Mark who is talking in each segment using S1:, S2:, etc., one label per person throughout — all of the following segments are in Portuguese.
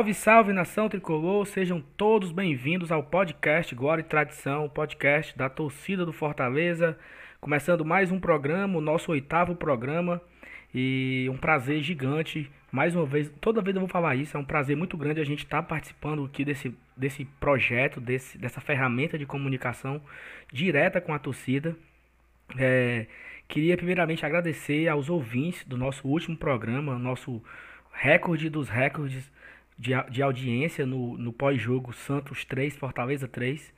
S1: Salve, salve nação tricolor, sejam todos bem-vindos ao podcast Glória e Tradição, podcast da torcida do Fortaleza. Começando mais um programa, o nosso oitavo programa, e um prazer gigante. Mais uma vez, toda vez eu vou falar isso, é um prazer muito grande a gente estar tá participando aqui desse, desse projeto, desse, dessa ferramenta de comunicação direta com a torcida. É, queria primeiramente agradecer aos ouvintes do nosso último programa, nosso recorde dos recordes de, de audiência no, no pós-jogo Santos 3, Fortaleza 3.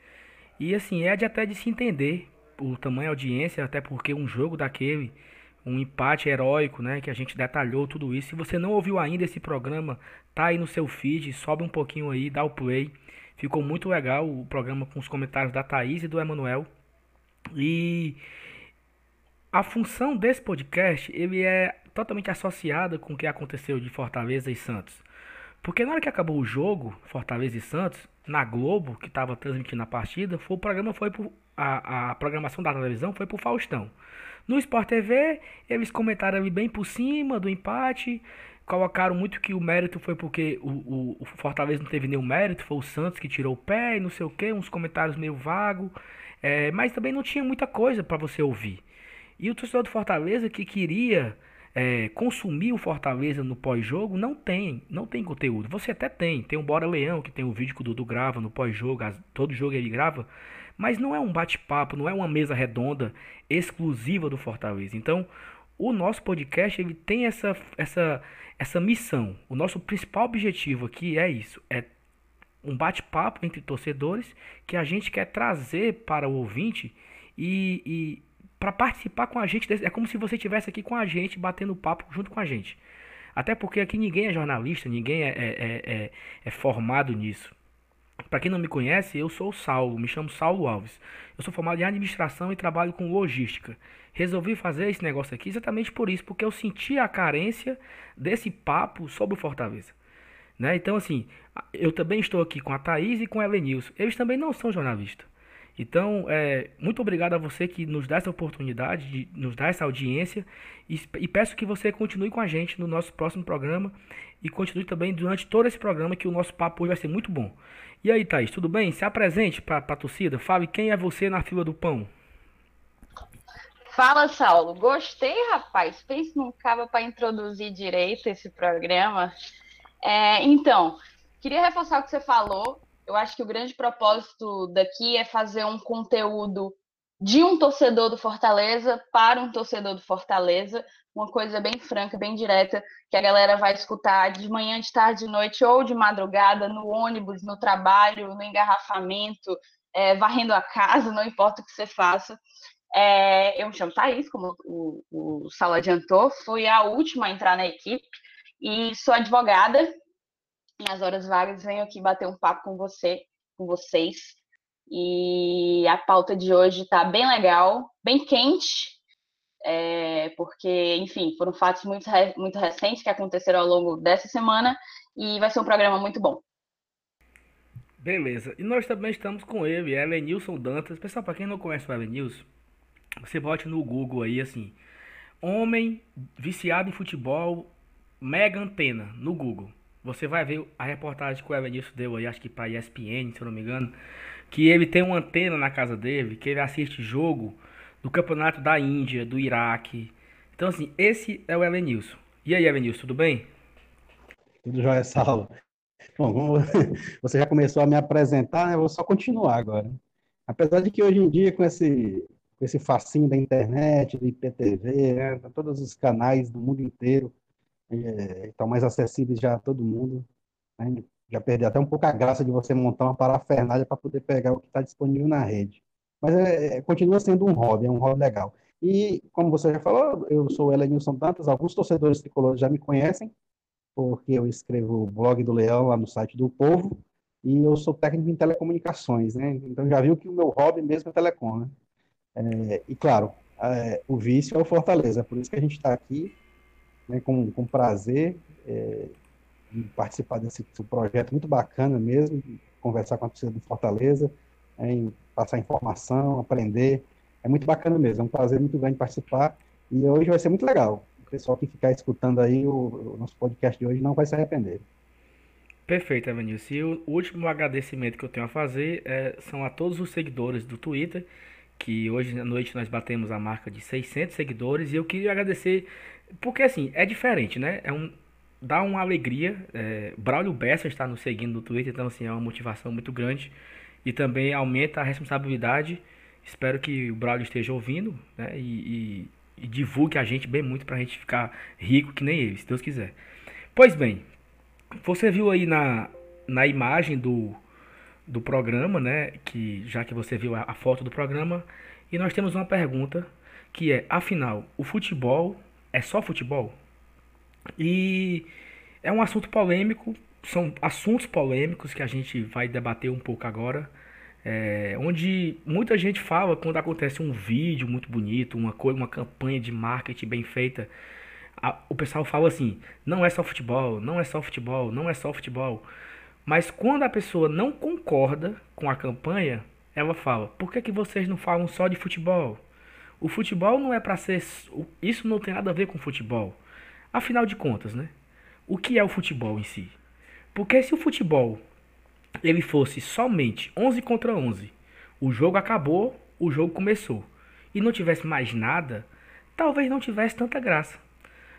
S1: E assim, é de até de se entender o tamanho da audiência, até porque um jogo daquele, um empate heróico, né, que a gente detalhou tudo isso. Se você não ouviu ainda esse programa, tá aí no seu feed, sobe um pouquinho aí, dá o play. Ficou muito legal o programa com os comentários da Thaís e do Emanuel. E a função desse podcast, ele é totalmente associada com o que aconteceu de Fortaleza e Santos. Porque na hora que acabou o jogo, Fortaleza e Santos, na Globo, que estava transmitindo a partida, foi, o programa foi pro, a, a programação da televisão foi pro Faustão. No Sport TV, eles comentaram ali bem por cima do empate, colocaram muito que o mérito foi porque o, o, o, Fortaleza não teve nenhum mérito, foi o Santos que tirou o pé e não sei o que, uns comentários meio vagos, é, mas também não tinha muita coisa para você ouvir. E o torcedor do Fortaleza que queria é, consumir o Fortaleza no pós-jogo, não tem, não tem conteúdo. Você até tem, tem o Bora Leão, que tem o vídeo que o Dudu grava no pós-jogo, todo jogo ele grava, mas não é um bate-papo, não é uma mesa redonda exclusiva do Fortaleza. Então, o nosso podcast ele tem essa, essa, essa missão. O nosso principal objetivo aqui é isso, é um bate-papo entre torcedores que a gente quer trazer para o ouvinte e, e para participar com a gente. É como se você estivesse aqui com a gente, batendo papo junto com a gente. Até porque aqui ninguém é jornalista, ninguém é, é, é, é, é formado nisso. Para quem não me conhece, eu sou o Saulo, me chamo Saulo Alves. Eu sou formado em administração e trabalho com logística. Resolvi fazer esse negócio aqui exatamente por isso, porque eu senti a carência desse papo sobre o Fortaleza. Né? Então, assim, eu também estou aqui com a Thaís e com a Elenilson. Eles também não são jornalistas. Então, é, muito obrigado a você que nos dá essa oportunidade, de nos dar essa audiência. E, e, peço que você continue com a gente no nosso próximo programa. E continue também durante todo esse programa, que o nosso papo hoje vai ser muito bom. E aí, Thaís, tudo bem? Se apresente para a torcida. Fale quem é você na fila do pão.
S2: Fala, Saulo. Gostei, rapaz. Pense num cabo para introduzir direito esse programa. É, então, queria reforçar o que você falou eu acho que o grande propósito daqui é fazer um conteúdo de um torcedor do Fortaleza para um torcedor do Fortaleza, uma coisa bem franca, bem direta, que a galera vai escutar de manhã, de tarde, de noite ou de madrugada, no ônibus, no trabalho, no engarrafamento, é, varrendo a casa, não importa o que você faça. É, eu me chamo Thaís, como o, o Sala adiantou, fui a última a entrar na equipe e sou advogada, nas horas vagas, venho aqui bater um papo com você, com vocês. E a pauta de hoje está bem legal, bem quente, é, porque, enfim, foram fatos muito, muito recentes que aconteceram ao longo dessa semana e vai ser um programa muito bom.
S1: Beleza. E nós também estamos com ele, Elenilson Dantas. Pessoal, para quem não conhece o Elenilson, você bote no Google aí assim: Homem viciado em futebol, mega antena, no Google. Você vai ver a reportagem que o Evanilson deu aí, acho que para ESPN, se eu não me engano, que ele tem uma antena na casa dele, que ele assiste jogo do campeonato da Índia, do Iraque. Então, assim, esse é o Evanilson. E aí, Evanilson, tudo bem?
S3: Tudo jóia, Saulo. Bom, como você já começou a me apresentar, né, eu vou só continuar agora. Apesar de que hoje em dia, com esse, com esse facinho da internet, do IPTV, né, todos os canais do mundo inteiro, é, estão mais acessíveis já a todo mundo. Né? Já perdi até um pouco a graça de você montar uma parafernália para poder pegar o que está disponível na rede. Mas é, é, continua sendo um hobby, é um hobby legal. E, como você já falou, eu sou Elenilson Dantas, alguns torcedores tricolores já me conhecem, porque eu escrevo o blog do Leão lá no site do Povo, e eu sou técnico em telecomunicações, né? Então já viu que o meu hobby mesmo é telecom, né? É, e claro, é, o vício é o Fortaleza, por isso que a gente está aqui né, com, com prazer é, em participar desse, desse, projeto muito bacana mesmo, conversar com a torcida do Fortaleza, é, em passar informação, aprender. É muito bacana mesmo, é um prazer muito grande participar e hoje vai ser muito legal. O pessoal que ficar escutando aí o, o nosso podcast de hoje não vai se arrepender.
S1: Perfeito, Evanilson. E o último agradecimento que eu tenho a fazer é, são a todos os seguidores do Twitter, que hoje à noite nós batemos a marca de 600 seguidores, e eu queria agradecer, porque assim, é diferente, né? É um, dá uma alegria. É, Braulio Bessa está nos seguindo no Twitter, então assim, é uma motivação muito grande. E também aumenta a responsabilidade. Espero que o Braulio esteja ouvindo né? e, e, e divulgue a gente bem muito para a gente ficar rico que nem ele, se Deus quiser. Pois bem, você viu aí na, na imagem do, do programa, né? Que já que você viu a, a foto do programa, e nós temos uma pergunta que é, afinal, o futebol é só futebol? E é um assunto polêmico, são assuntos polêmicos que a gente vai debater um pouco agora. É, onde muita gente fala quando acontece um vídeo muito bonito, uma, coisa, uma campanha de marketing bem feita, a, o pessoal fala assim: não é só futebol, não é só futebol, não é só futebol. Mas quando a pessoa não concorda com a campanha, ela fala: por que, que vocês não falam só de futebol? O futebol não é para ser. Isso não tem nada a ver com futebol. Afinal de contas, né? O que é o futebol em si? Porque se o futebol ele fosse somente 11 contra 11, o jogo acabou, o jogo começou, e não tivesse mais nada, talvez não tivesse tanta graça.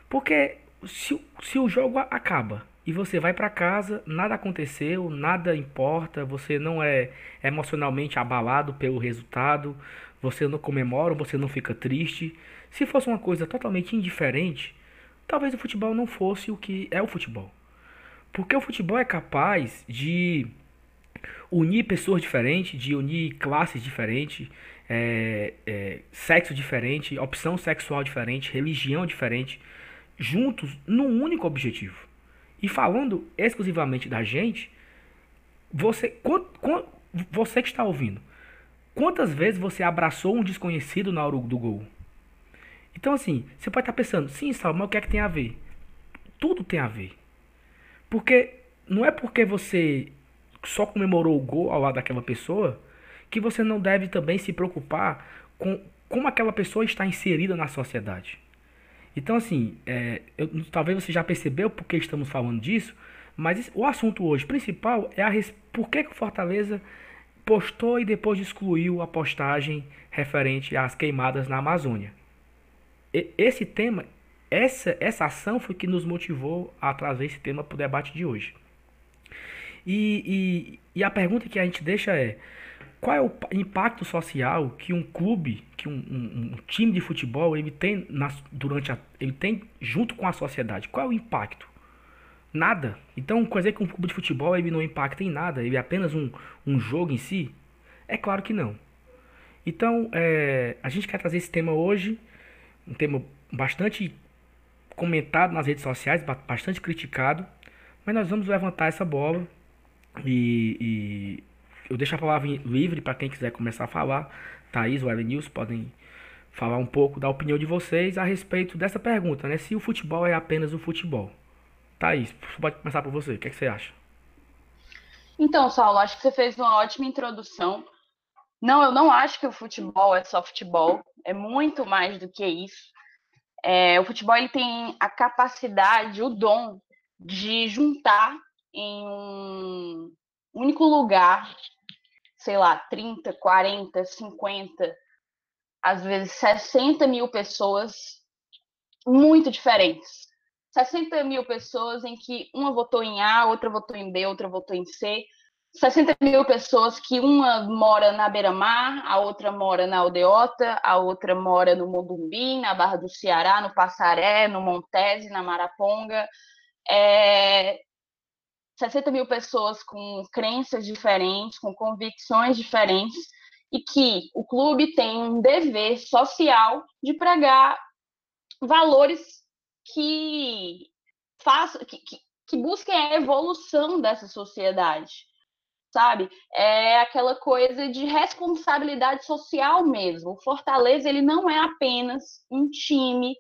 S1: Porque se, se o jogo acaba e você vai para casa, nada aconteceu, nada importa, você não é emocionalmente abalado pelo resultado, você não comemora, você não fica triste. Se fosse uma coisa totalmente indiferente, talvez o futebol não fosse o que é o futebol. Porque o futebol é capaz de unir pessoas diferentes, de unir classes diferentes, é, é, sexo diferente, opção sexual diferente, religião diferente, juntos num único objetivo. E falando exclusivamente da gente, você, você que está ouvindo, quantas vezes você abraçou um desconhecido na hora do gol? Então, assim, você pode estar pensando, sim, Salmo, mas o que é que tem a ver? Tudo tem a ver. Porque não é porque você só comemorou o gol ao lado daquela pessoa que você não deve também se preocupar com como aquela pessoa está inserida na sociedade. Então, assim, é, eu, talvez você já percebeu por que estamos falando disso, mas o assunto hoje principal é a por que, que o Fortaleza postou e depois excluiu a postagem referente às queimadas na Amazônia esse tema, essa, essa ação foi que nos motivou a trazer esse tema para o debate de hoje. E, e, e, a pergunta que a gente deixa é: qual é o impacto social que um clube, que um, um, um time de futebol ele tem na, durante a, ele tem junto com a sociedade? Qual é o impacto? Nada. Então, quer dizer que um clube de futebol ele não impacta em nada, ele é apenas um, um jogo em si? É claro que não. Então, é, a gente quer trazer esse tema hoje um tema bastante comentado nas redes sociais, bastante criticado, mas nós vamos levantar essa bola e, e eu deixo a palavra livre para quem quiser começar a falar. Thaís ou News podem falar um pouco da opinião de vocês a respeito dessa pergunta, né? Se o futebol é apenas o futebol. Thaís, pode começar por você. O que, é que você acha?
S2: Então, Saulo, acho que você fez uma ótima introdução. Não, eu não acho que o futebol é só futebol é muito mais do que isso. É, o futebol ele tem a capacidade, o dom de juntar em um único lugar, sei lá, 30, 40, 50, às vezes 60 mil pessoas muito diferentes. 60 mil pessoas em que uma votou em A, outra votou em B, outra votou em C, 60 mil pessoas que uma mora na beira-mar, a outra mora na Aldeota, a outra mora no Mobumbim, na Barra do Ceará, no Passaré, no Montese, na Maraponga. É... 60 mil pessoas com crenças diferentes, com convicções diferentes, e que o clube tem um dever social de pregar valores que, façam, que, que, que busquem a evolução dessa sociedade sabe? É aquela coisa de responsabilidade social mesmo. O Fortaleza, ele não é apenas um time,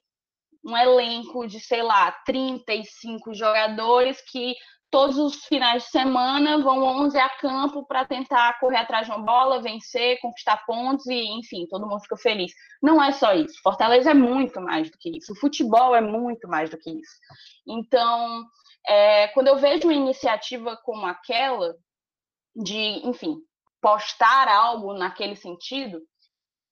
S2: um elenco de, sei lá, 35 jogadores que todos os finais de semana vão 11 a campo para tentar correr atrás de uma bola, vencer, conquistar pontos e, enfim, todo mundo fica feliz. Não é só isso. Fortaleza é muito mais do que isso. O futebol é muito mais do que isso. Então, É, quando eu vejo uma iniciativa como aquela, de, enfim, postar algo naquele sentido,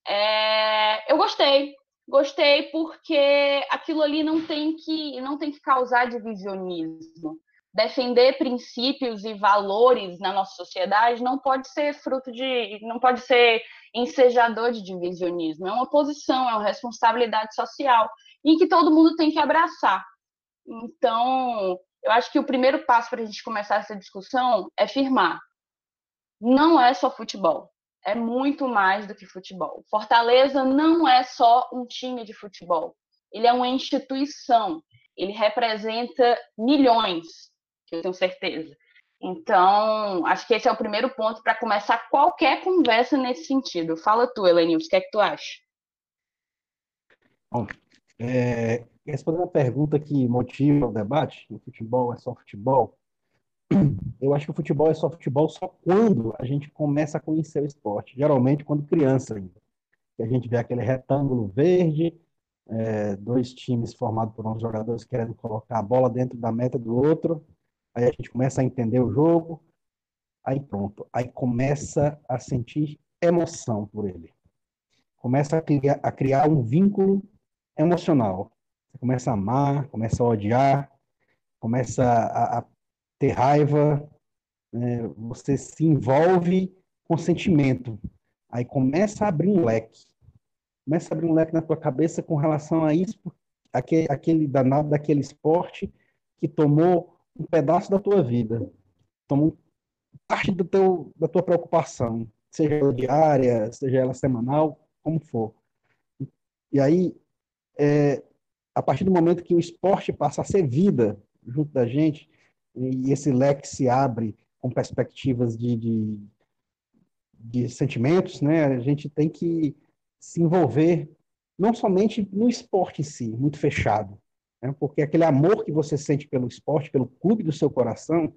S2: é, eu gostei. Gostei porque aquilo ali não tem que não tem que causar divisionismo. Defender princípios e valores na nossa sociedade não pode ser fruto de, não pode ser ensejador de divisionismo. É uma posição, é uma responsabilidade social e que todo mundo tem que abraçar. Então, eu acho que o primeiro passo para a gente começar essa discussão é firmar. Não é só futebol é muito mais do que futebol. Fortaleza não é só um time de futebol. Ele é uma instituição. Ele representa milhões, eu tenho certeza. Então, acho que esse é o primeiro ponto para começar qualquer conversa nesse sentido. Fala tu, Helenilson, o que é que tu acha?
S3: Bom, é, respondendo a pergunta que motiva o debate, o futebol é só futebol, eu acho que o futebol é só futebol só quando a gente começa a conhecer o esporte. Geralmente quando criança ainda. A gente vê aquele retângulo verde, é, dois times formados por uns jogadores querendo colocar a bola dentro da meta do outro. Aí a gente começa a entender o jogo. Aí pronto. Aí começa a sentir emoção por ele. Começa a criar, a criar um vínculo emocional. Você começa a amar, começa a odiar, começa a, a ter raiva, né? você se envolve com sentimento. Aí começa a abrir um leque. Começa a abrir um leque na tua cabeça com relação a isso, aquele, aquele danado daquele esporte que tomou um pedaço da tua vida, tomou parte do teu, da tua preocupação, seja ela diária, seja ela semanal, como for. E aí, é, a partir do momento que o esporte passa a ser vida junto da gente, e esse leque se abre com perspectivas de, de, de sentimentos, né? A gente tem que se envolver não somente no esporte em si, muito fechado, né? porque aquele amor que você sente pelo esporte, pelo clube do seu coração,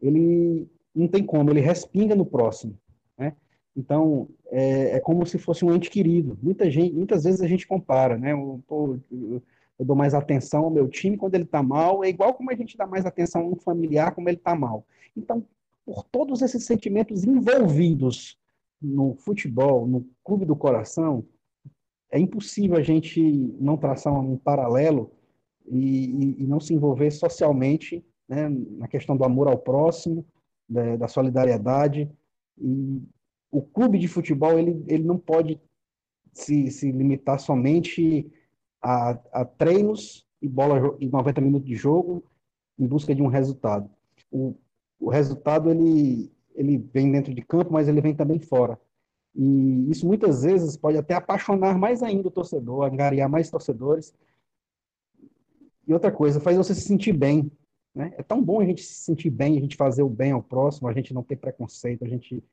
S3: ele não tem como, ele respinga no próximo, né? Então, é, é, como se fosse um ente querido. Muita gente, muitas vezes a gente compara, né? O, pô, eu dou mais atenção ao meu time quando ele está mal, é igual como a gente dá mais atenção a um familiar quando ele está mal. Então, por todos esses sentimentos envolvidos no futebol, no clube do coração, é impossível a gente não traçar um paralelo e, e, não se envolver socialmente né, na questão do amor ao próximo, da, da, solidariedade. E o clube de futebol ele, ele não pode se, se limitar somente a, a treinos e bola e 90 minutos de jogo em busca de um resultado. O, o resultado ele ele vem dentro de campo, mas ele vem também fora. E isso muitas vezes pode até apaixonar mais ainda o torcedor, angariar mais torcedores. E outra coisa, faz você se sentir bem. Né? É tão bom a gente se sentir bem, a gente fazer o bem ao próximo, a gente não ter preconceito, a gente,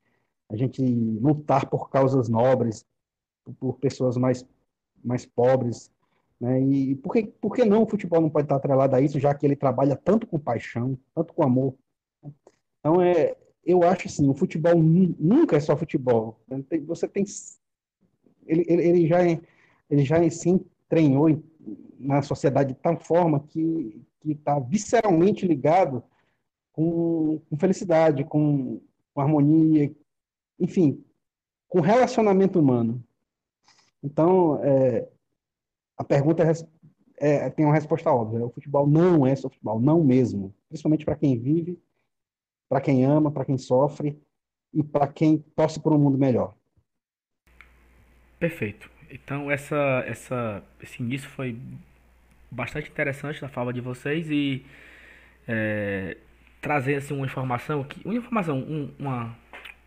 S3: a gente lutar por causas nobres, por pessoas mais, mais pobres, né? E por que, por que não o futebol não pode estar atrelado a isso, já que ele trabalha tanto com paixão, tanto com amor? Então, é, eu acho assim, o futebol nunca é só futebol. Você tem... Ele, ele, ele já, ele já sim treinou na sociedade de tal forma que está visceralmente ligado com, com felicidade, com, com harmonia, enfim, com relacionamento humano. Então, é, a pergunta é, é, tem uma resposta óbvia. O futebol não é só futebol, não mesmo. Principalmente para quem vive, para quem ama, para quem sofre e para quem torce por um mundo melhor.
S1: Perfeito. Então essa, essa, esse início foi bastante interessante da fala de vocês e é, trazer assim, uma informação, uma informação, um, uma,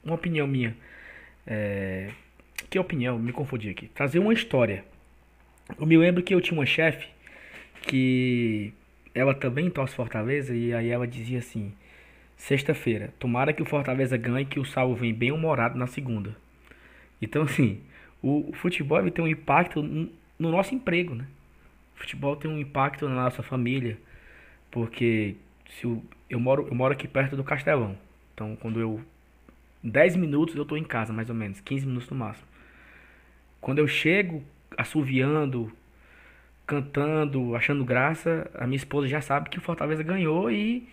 S1: uma opinião minha. É, que opinião? Me confundi aqui. Trazer uma história eu me lembro que eu tinha uma chefe que ela também torce Fortaleza e aí ela dizia assim: sexta-feira, tomara que o Fortaleza ganhe que o Salvo vem bem humorado na segunda. Então, assim, o, futebol tem um impacto no nosso emprego, né? O futebol tem um impacto na nossa família, porque se o, eu moro eu moro aqui perto do Castelão. Então, quando eu 10 minutos eu tô em casa, mais ou menos, 15 minutos no máximo. Quando eu chego assoviando, cantando, achando graça, a minha esposa já sabe que o Fortaleza ganhou e,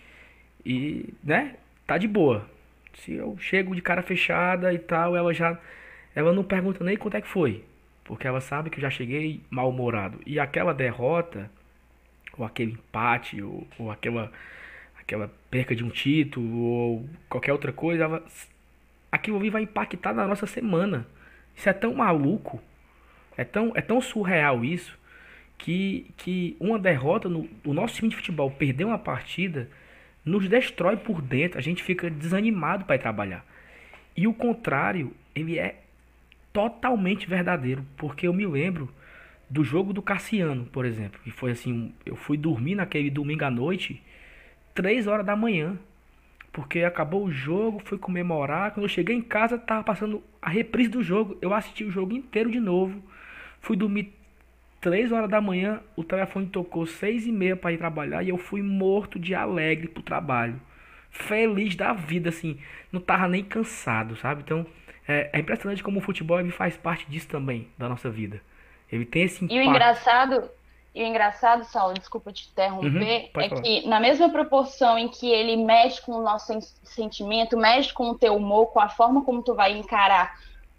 S1: e né, tá de boa. Se eu chego de cara fechada e tal, ela já ela não pergunta nem quanto é que foi, porque ela sabe que eu já cheguei mal-humorado. E aquela derrota, ou aquele empate, ou, ou aquela aquela perca de um título, ou qualquer outra coisa, ela, aquilo ali vai impactar na nossa semana. Isso é tão maluco, é tão, é tão surreal isso, que, que uma derrota no o nosso time de futebol, perder uma partida, nos destrói por dentro. A gente fica desanimado para ir trabalhar. E o contrário, ele é totalmente verdadeiro, porque eu me lembro do jogo do Cassiano, por exemplo, que foi assim, eu fui dormir naquele domingo à noite, 3 horas da manhã, porque acabou o jogo, fui comemorar, quando eu cheguei em casa tava passando a reprise do jogo, eu assisti o jogo inteiro de novo, fui dormir 3 horas da manhã, o telefone tocou 6 e meia para ir trabalhar e eu fui morto de alegre pro trabalho. Feliz da vida, assim. Não tava nem cansado, sabe? Então, é, é impressionante como o futebol ele faz parte disso também, da nossa vida. Ele tem esse impacto.
S2: E o engraçado, e o engraçado, Saulo, desculpa te interromper,
S1: Uhum,
S2: é
S1: falar.
S2: que na mesma proporção em que ele mexe com o nosso sen- sentimento, mexe com o teu humor, com a forma como tu vai encarar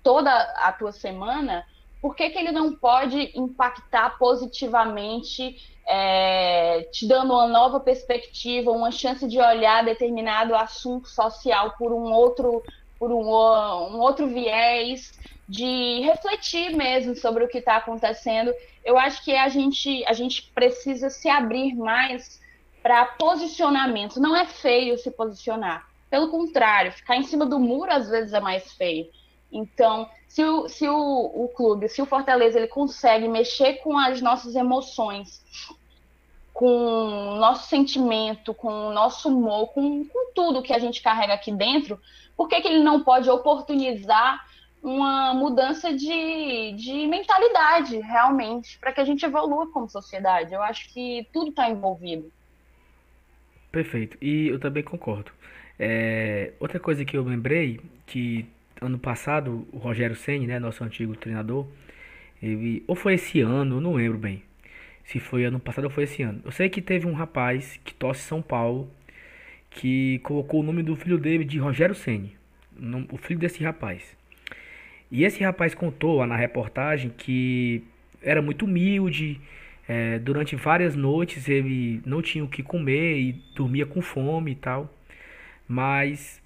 S2: toda a tua semana, por que, que ele não pode impactar positivamente, é, te dando uma nova perspectiva, uma chance de olhar determinado assunto social por um outro, por um, um outro viés, de refletir mesmo sobre o que está acontecendo. Eu acho que a gente, a gente precisa se abrir mais para posicionamento. Não é feio se posicionar. Pelo contrário, ficar em cima do muro às vezes é mais feio. Então, se o, se o, o clube, se o Fortaleza, ele consegue mexer com as nossas emoções, com o nosso sentimento, com o nosso humor, com, com tudo que a gente carrega aqui dentro, por que, que ele não pode oportunizar uma mudança de, de mentalidade, realmente, para que a gente evolua como sociedade? Eu acho que tudo está envolvido.
S1: Perfeito. E eu também concordo. É, outra coisa que eu lembrei, que ano passado o Rogério Ceni, né, nosso antigo treinador, ele, ou foi esse ano, eu não lembro bem. Se foi ano passado ou foi esse ano. Eu sei que teve um rapaz que torce São Paulo, que colocou o nome do filho dele de Rogério Ceni, o filho desse rapaz. E esse rapaz contou na reportagem que era muito humilde, é, durante várias noites ele não tinha o que comer e dormia com fome e tal. Mas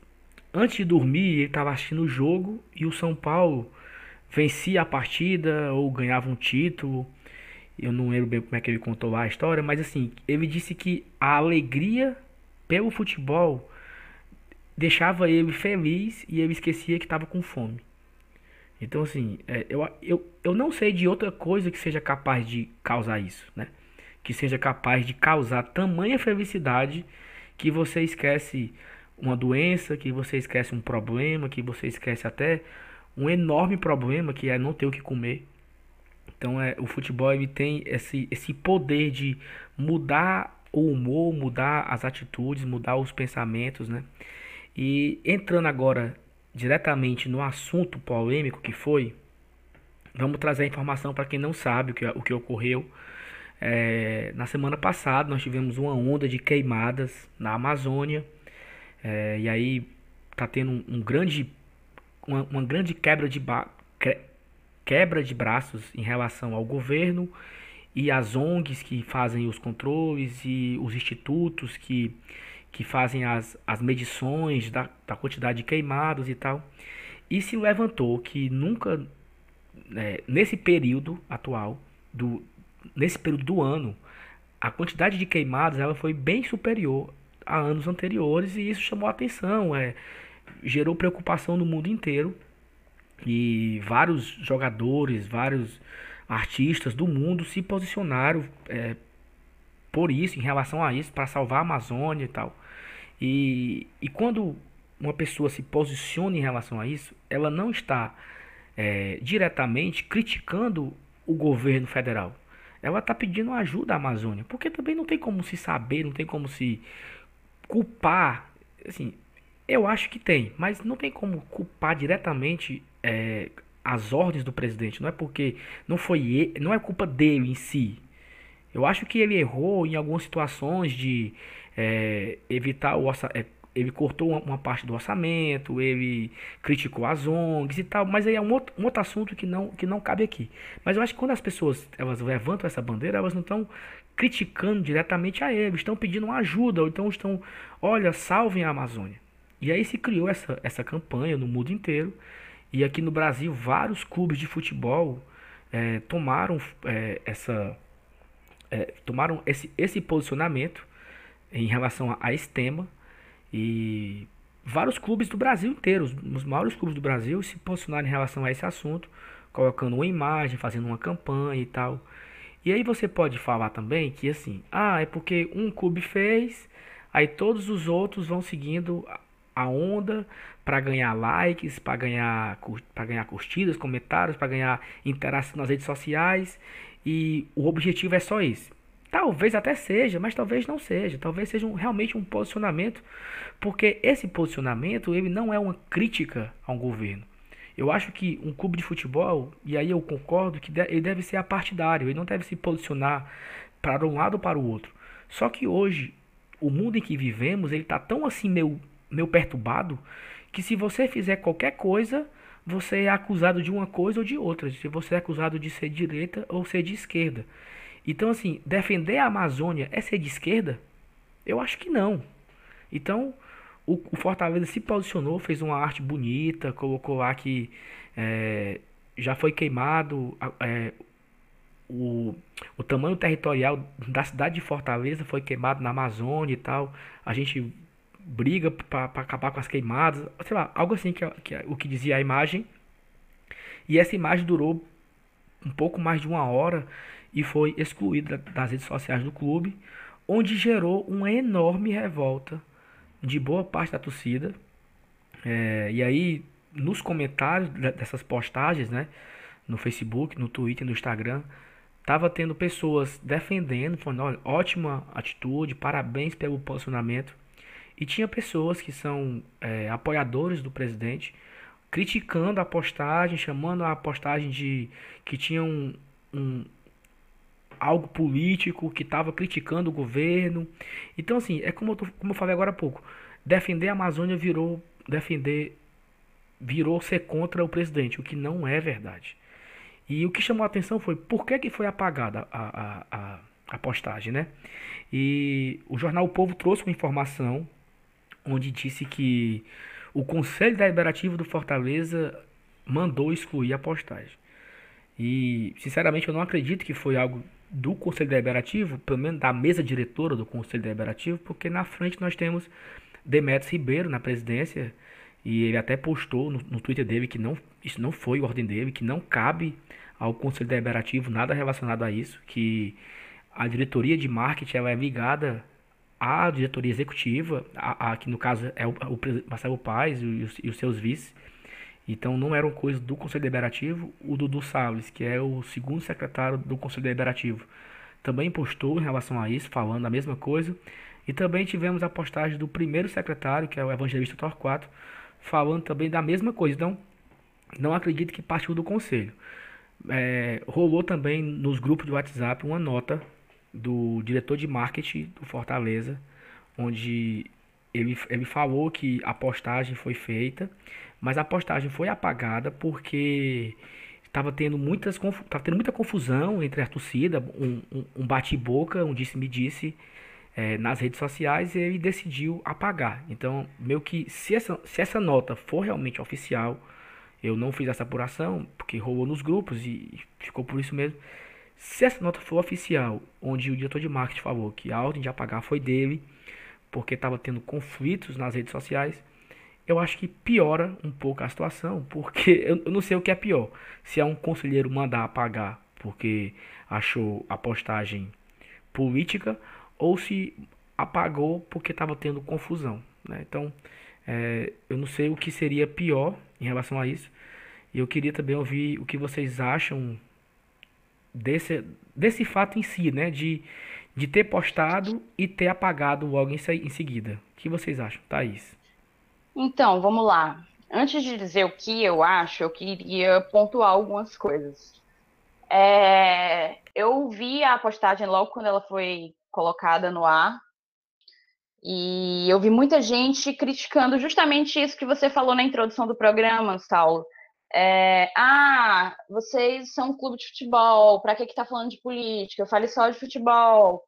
S1: antes de dormir, ele estava assistindo o jogo e o São Paulo vencia a partida ou ganhava um título. Eu não lembro bem como é que ele contou a história, mas assim, ele disse que a alegria pelo futebol deixava ele feliz e ele esquecia que estava com fome. Então, assim, é, eu, eu, eu não sei de outra coisa que seja capaz de causar isso, né? Que seja capaz de causar tamanha felicidade que você esquece uma doença, que você esquece um problema, que você esquece até um enorme problema que é não ter o que comer. Então, é, o futebol ele tem esse, esse poder de mudar o humor, mudar as atitudes, mudar os pensamentos, né? E entrando agora diretamente no assunto polêmico que foi, vamos trazer a informação para quem não sabe o que, o que ocorreu. É, na semana passada nós tivemos uma onda de queimadas na Amazônia é, e aí tá tendo um, um grande uma, uma grande quebra de ba- que- quebra de braços em relação ao governo e às ONGs que fazem os controles e os institutos que, que fazem as, as medições da, da quantidade de queimados e tal. E se levantou que nunca, é, nesse período atual, do, nesse período do ano, a quantidade de queimados ela foi bem superior a anos anteriores e isso chamou a atenção, é, gerou preocupação no mundo inteiro. E vários jogadores, vários artistas do mundo se posicionaram é, por isso, em relação a isso, para salvar a Amazônia e tal. E, e quando uma pessoa se posiciona em relação a isso, ela não está é, diretamente criticando o governo federal. Ela está pedindo ajuda à Amazônia, porque também não tem como se saber, não tem como se culpar. Assim, eu acho que tem, mas não tem como culpar diretamente é, as ordens do presidente. Não é porque não foi ele, não é culpa dele em si. Eu acho que ele errou em algumas situações de é, evitar o orçamento. É, ele cortou uma, parte do orçamento, ele criticou as ONGs e tal, mas aí é um outro, um outro assunto que não, que não cabe aqui. Mas eu acho que quando as pessoas elas levantam essa bandeira, elas não estão criticando diretamente a ele, estão pedindo uma ajuda, ou então estão, olha, salvem a Amazônia. E aí se criou essa, essa campanha no mundo inteiro, e aqui no Brasil vários clubes de futebol é, tomaram é, essa é, tomaram esse, esse posicionamento em relação a, a esse tema e vários clubes do Brasil inteiro, os maiores clubes do Brasil se posicionaram em relação a esse assunto, colocando uma imagem, fazendo uma campanha e tal. E aí você pode falar também que assim, ah, é porque um clube fez, aí todos os outros vão seguindo a onda para ganhar likes, para ganhar para ganhar curtidas, comentários, para ganhar interação nas redes sociais, e o objetivo é só esse. Talvez até seja, mas talvez não seja. Talvez seja um, realmente um posicionamento, porque esse posicionamento ele não é uma crítica ao governo. Eu acho que um clube de futebol, e aí eu concordo que ele deve ser apartidário, ele não deve se posicionar para um lado ou para o outro. Só que hoje, o mundo em que vivemos, ele está tão assim meio, meio perturbado, que se você fizer qualquer coisa, você é acusado de uma coisa ou de outra. Se você é acusado de ser direita ou ser de esquerda. Então, assim, defender a Amazônia é ser de esquerda? Eu acho que não. Então, o, o Fortaleza se posicionou, fez uma arte bonita, colocou lá que é, já foi queimado é, o, o tamanho territorial da cidade de Fortaleza foi queimado na Amazônia e tal. A gente briga para acabar com as queimadas, sei lá, algo assim que, que o que dizia a imagem. E essa imagem durou um pouco mais de uma hora e foi excluída das redes sociais do clube, onde gerou uma enorme revolta de boa parte da torcida. É, e aí, nos comentários dessas postagens, né, no Facebook, no Twitter, no Instagram, tava tendo pessoas defendendo, falando, olha, ótima atitude, parabéns pelo posicionamento. E tinha pessoas que são é, apoiadores do presidente criticando a postagem, chamando a postagem de que tinha um, um algo político, que estava criticando o governo. Então, assim, é como eu, tô, como eu falei agora há pouco. Defender a Amazônia virou defender virou ser contra o presidente, o que não é verdade. E o que chamou a atenção foi por que, que foi apagada a, a, a, a postagem, né? E o jornal O Povo trouxe uma informação onde disse que o Conselho Deliberativo do Fortaleza mandou excluir a postagem. E, sinceramente, eu não acredito que foi algo do Conselho Deliberativo, pelo menos da mesa diretora do Conselho Deliberativo, porque na frente nós temos Demetrios Ribeiro na presidência, e ele até postou no, no Twitter dele que não, isso não foi ordem dele, que não cabe ao Conselho Deliberativo nada relacionado a isso, que a diretoria de marketing ela é ligada à diretoria executiva, a, a, que no caso é o, o Marcelo Paes e os, e os seus vices, então não eram coisas do Conselho Deliberativo. O Dudu Salles, que é o segundo secretário do Conselho Deliberativo, também postou em relação a isso, falando a mesma coisa. E também tivemos a postagem do primeiro secretário, que é o evangelista Torquato, falando também da mesma coisa. Então, não acredito que partiu do Conselho. É, rolou também nos grupos de WhatsApp uma nota do diretor de marketing do Fortaleza, onde ele, ele falou que a postagem foi feita, mas a postagem foi apagada porque estava tendo, muitas, tendo muita confusão entre a torcida, um, um, um bate-boca, um disse-me-disse é, nas redes sociais e ele decidiu apagar. Então, meio que se essa, se essa nota for realmente oficial, eu não fiz essa apuração, porque rolou nos grupos e ficou por isso mesmo. Se essa nota for oficial, onde o diretor de marketing falou que a ordem de apagar foi dele, porque estava tendo conflitos nas redes sociais, eu acho que piora um pouco a situação, porque eu, não sei o que é pior. Se é um conselheiro mandar apagar porque achou a postagem política, ou se apagou porque estava tendo confusão. Né? Então, é, eu não sei o que seria pior em relação a isso. E eu queria também ouvir o que vocês acham desse, desse fato em si, né? De, de ter postado e ter apagado logo em, em seguida. O que vocês acham, Thaís?
S2: Então, vamos lá. Antes de dizer o que eu acho, eu queria pontuar algumas coisas. É, eu vi a postagem logo quando ela foi colocada no ar. E eu vi muita gente criticando justamente isso que você falou na introdução do programa, Saulo. É, ah, vocês são um clube de futebol, para que está falando de política? Eu falei só de futebol.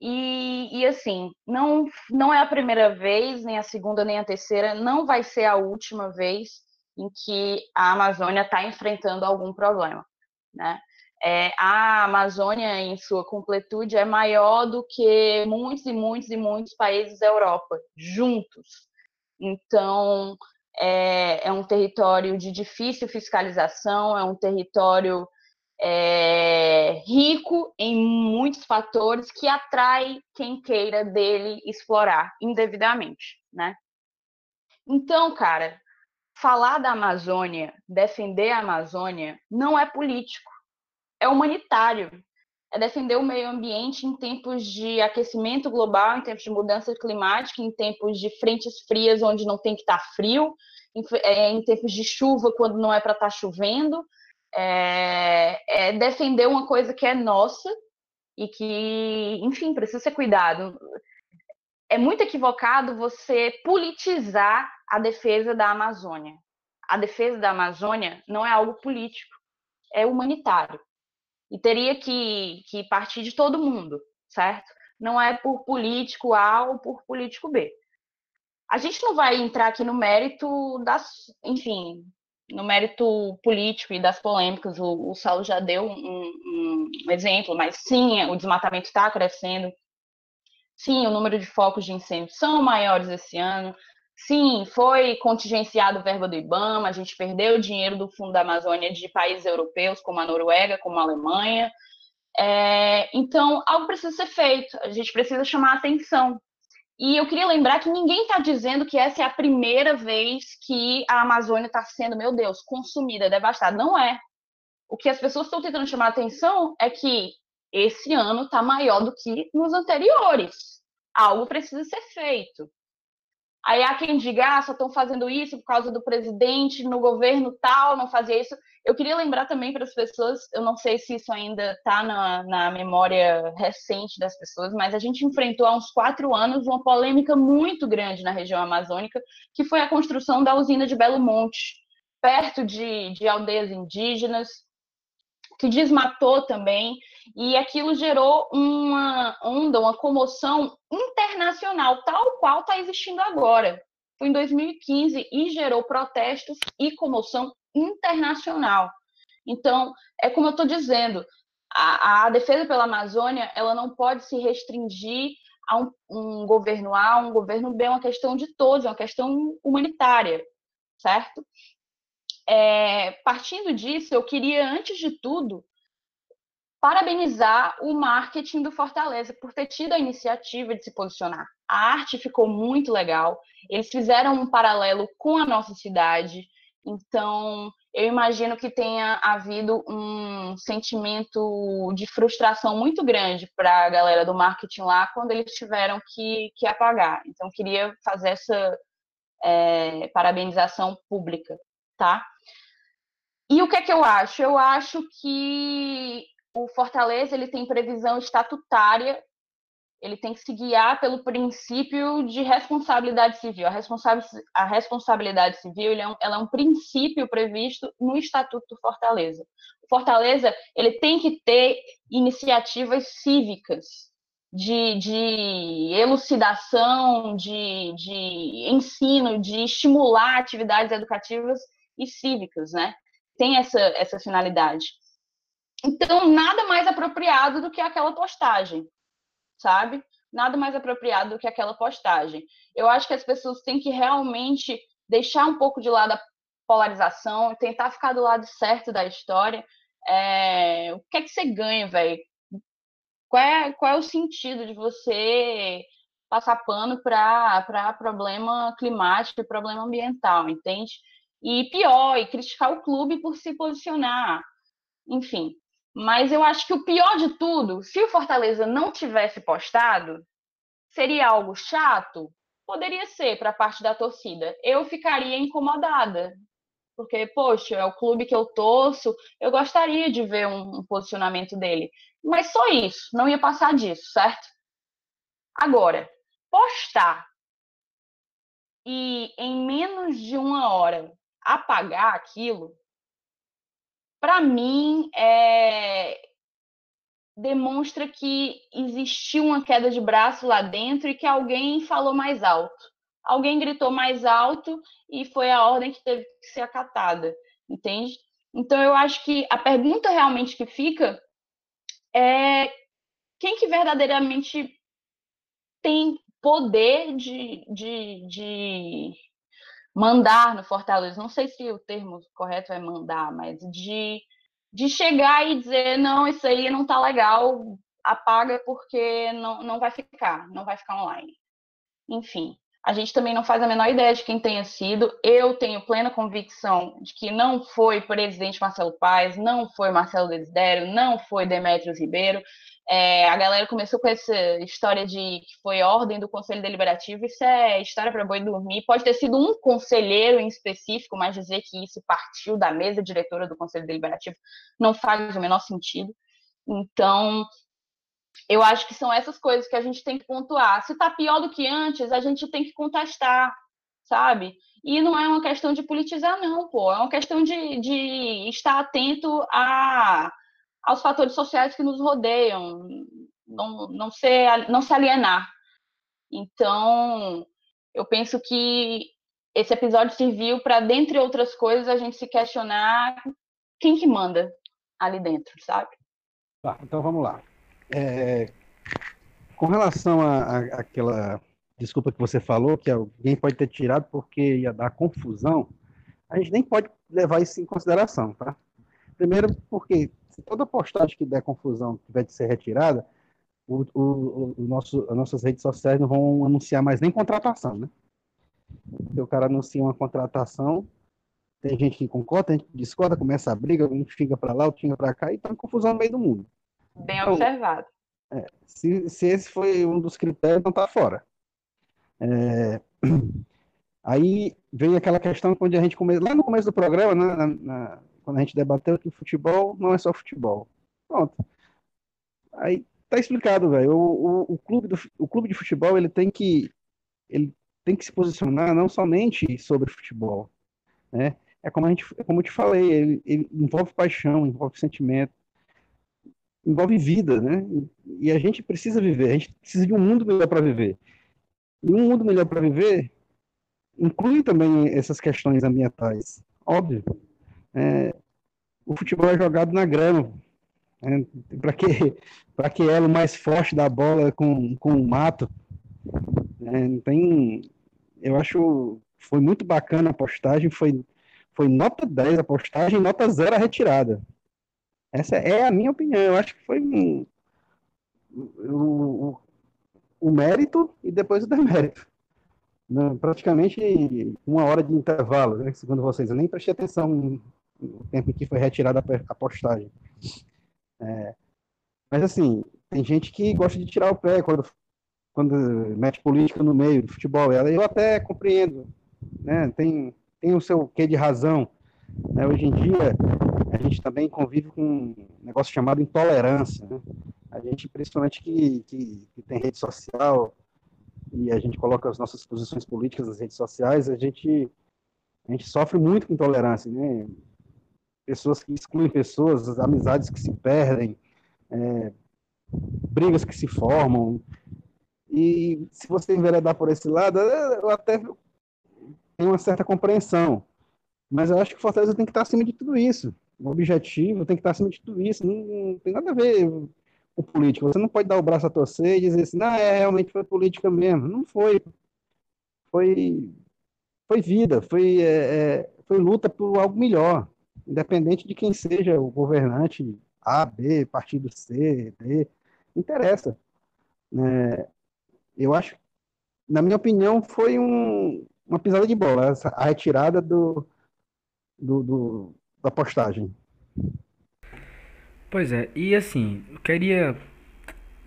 S2: E, e, assim, não, não é a primeira vez, nem a segunda, nem a terceira, não vai ser a última vez em que a Amazônia está enfrentando algum problema. Né? É, a Amazônia, em sua completude, é maior do que muitos e muitos e muitos países da Europa, juntos. Então, é, é um território de difícil fiscalização, é um território é, rico em muitos fatores que atrai quem queira dele explorar indevidamente, né? Então, cara, falar da Amazônia, defender a Amazônia, não é político, é humanitário. É defender o meio ambiente em tempos de aquecimento global, em tempos de mudança climática, em tempos de frentes frias onde não tem que estar tá frio, em, é, em tempos de chuva quando não é para estar tá chovendo. É, é defender uma coisa que é nossa e que, enfim, precisa ser cuidado. É muito equivocado você politizar a defesa da Amazônia. A defesa da Amazônia não é algo político, é humanitário. E teria que, que partir de todo mundo, certo? Não é por político A ou por político B. A gente não vai entrar aqui no mérito das, enfim, no mérito político e das polêmicas. O, o Saulo já deu um, um, exemplo, mas sim, o desmatamento está crescendo. Sim, o número de focos de incêndio são maiores esse ano. Sim, foi contingenciado o verba do IBAMA, a gente perdeu dinheiro do Fundo da Amazônia de países europeus, como a Noruega, como a Alemanha. É, então, algo precisa ser feito, a gente precisa chamar a atenção. E eu queria lembrar que ninguém está dizendo que essa é a primeira vez que a Amazônia está sendo, meu Deus, consumida, devastada. Não é. O que as pessoas estão tentando chamar a atenção é que esse ano está maior do que nos anteriores. Algo precisa ser feito. Aí há quem diga, ah, só estão fazendo isso por causa do presidente, no governo tal, não fazia isso. Eu queria lembrar também para as pessoas, eu não sei se isso ainda está na, na memória recente das pessoas, mas a gente enfrentou há uns quatro anos uma polêmica muito grande na região amazônica, que foi a construção da usina de Belo Monte, perto de, de aldeias indígenas, que desmatou também, e aquilo gerou uma onda, uma comoção internacional, tal qual está existindo agora. Foi em 2015 e gerou protestos e comoção internacional. Então, é como eu estou dizendo, a, a, defesa pela Amazônia ela não pode se restringir a um, um governo A, um governo B, é uma questão de todos, é uma questão humanitária, certo? É, partindo disso, eu queria, antes de tudo, parabenizar o marketing do Fortaleza por ter tido a iniciativa de se posicionar. A arte ficou muito legal, eles fizeram um paralelo com a nossa cidade, então eu imagino que tenha havido um sentimento de frustração muito grande para a galera do marketing lá quando eles tiveram que, que apagar. Então, queria fazer essa é, parabenização pública, tá? E o que é que eu acho? Eu acho que o Fortaleza ele tem previsão estatutária, ele tem que se guiar pelo princípio de responsabilidade civil. A, responsa a responsabilidade civil é um, ela é um princípio previsto no Estatuto do Fortaleza. O Fortaleza ele tem que ter iniciativas cívicas de, de elucidação, de, de ensino, de estimular atividades educativas e cívicas, né? Tem essa, essa finalidade. Então, nada mais apropriado do que aquela postagem, sabe? Nada mais apropriado do que aquela postagem. Eu acho que as pessoas têm que realmente deixar um pouco de lado a polarização, tentar ficar do lado certo da história. É... O que é que você ganha, velho? Qual é, qual é o sentido de você passar pano para problema climático e problema ambiental, entende? E pior, e criticar o clube por se posicionar. Enfim, mas eu acho que o pior de tudo, se o Fortaleza não tivesse postado, seria algo chato? Poderia ser para parte da torcida. Eu ficaria incomodada. porque, poxa, é o clube que eu torço, eu gostaria de ver um, um posicionamento dele. Mas só isso, não ia passar disso, certo? Agora, postar e em menos de uma hora apagar aquilo, para mim, é... demonstra que existiu uma queda de braço lá dentro e que alguém falou mais alto. Alguém gritou mais alto e foi a ordem que teve que ser acatada, entende? Então, eu acho que a pergunta realmente que fica é quem que verdadeiramente tem poder de, de, de mandar no Fortaleza. Não sei se o termo correto é mandar, mas de, de chegar e dizer, não, isso aí não tá legal, apaga porque não, não vai ficar, não vai ficar online. Enfim, a gente também não faz a menor ideia de quem tenha sido. Eu tenho plena convicção de que não foi presidente Marcelo Paes, não foi Marcelo Desidério, não foi Demetrios Ribeiro. É, a galera começou com essa história de que foi ordem do Conselho Deliberativo. Isso é história para boi dormir. Pode ter sido um conselheiro em específico, mas dizer que isso partiu da mesa diretora do Conselho Deliberativo não faz o menor sentido. Então, eu acho que são essas coisas que a gente tem que pontuar. Se está pior do que antes, a gente tem que contestar, sabe? E não é uma questão de politizar, não, pô. É uma questão de, de estar atento a, aos fatores sociais que nos rodeiam, não, não, ser, não se alienar. Então, eu penso que esse episódio serviu para, dentre outras coisas, a gente se questionar quem que manda ali dentro, sabe?
S3: Tá, então vamos lá. É, com relação àquela desculpa que você falou, que alguém pode ter tirado porque ia dar confusão, a gente nem pode levar isso em consideração, tá? Primeiro, porque se toda postagem que der confusão tiver de ser retirada, o, o, o nosso, as nossas redes sociais não vão anunciar mais nem contratação, né? Se o cara anuncia uma contratação, tem gente que concorda, tem gente que discorda, começa a briga, um fica para lá, outro fica para cá, e tá confusão no meio do mundo.
S2: Bem então, observado.
S3: É, se, se esse foi um dos critérios, então tá fora. É, aí vem aquela questão onde a gente começa, lá no começo do programa, né, na, na, quando a gente debateu que futebol não é só futebol. Pronto. Aí tá explicado, velho. O, o, o, clube do, o clube de futebol ele tem que ele tem que se posicionar não somente sobre futebol, né? É como a gente, é como eu te falei, ele, ele envolve paixão, envolve sentimento, envolve vida, né? E a gente precisa viver, a gente precisa de um mundo melhor para viver. E um mundo melhor para viver inclui também essas questões ambientais, óbvio. É, o futebol é jogado na grama. Né? Para que para que ela mais forte da bola com, com o mato? É, tem, eu acho foi muito bacana a postagem, foi foi nota 10 a postagem, nota 0 a retirada. Essa é a minha opinião. Eu acho que foi um, o, o mérito e depois o demérito. Né? Praticamente uma hora de intervalo, né? segundo vocês. Eu nem prestei atenção no tempo em que foi retirada a postagem. É, mas, assim, tem gente que gosta de tirar o pé quando, quando mete política no meio do futebol. Eu até compreendo. Né? Tem, tem o seu quê de razão. Né? Hoje em dia, a gente também convive com um negócio chamado intolerância. Né? A gente, principalmente que, que, que, tem rede social e a gente coloca as nossas posições políticas nas redes sociais, a gente, a gente sofre muito com intolerância. Né? Pessoas que excluem pessoas, as amizades que se perdem, é, brigas que se formam. E se você enveredar por esse lado, eu até tenho uma certa compreensão. Mas eu acho que Fortaleza tem que estar acima de tudo isso o objetivo tem que estar acima de tudo isso. Não, não, tem nada a ver com política. Você não pode dar o braço a torcer e dizer assim, não, é, realmente foi política mesmo. Não foi. Foi, foi vida, foi, é, é, foi luta por algo melhor, independente de quem seja o governante A, B, partido C, D, interessa. É, eu acho, na minha opinião, foi um, uma pisada de bola, a retirada do, do, do da postagem.
S1: Pois é, e assim, eu queria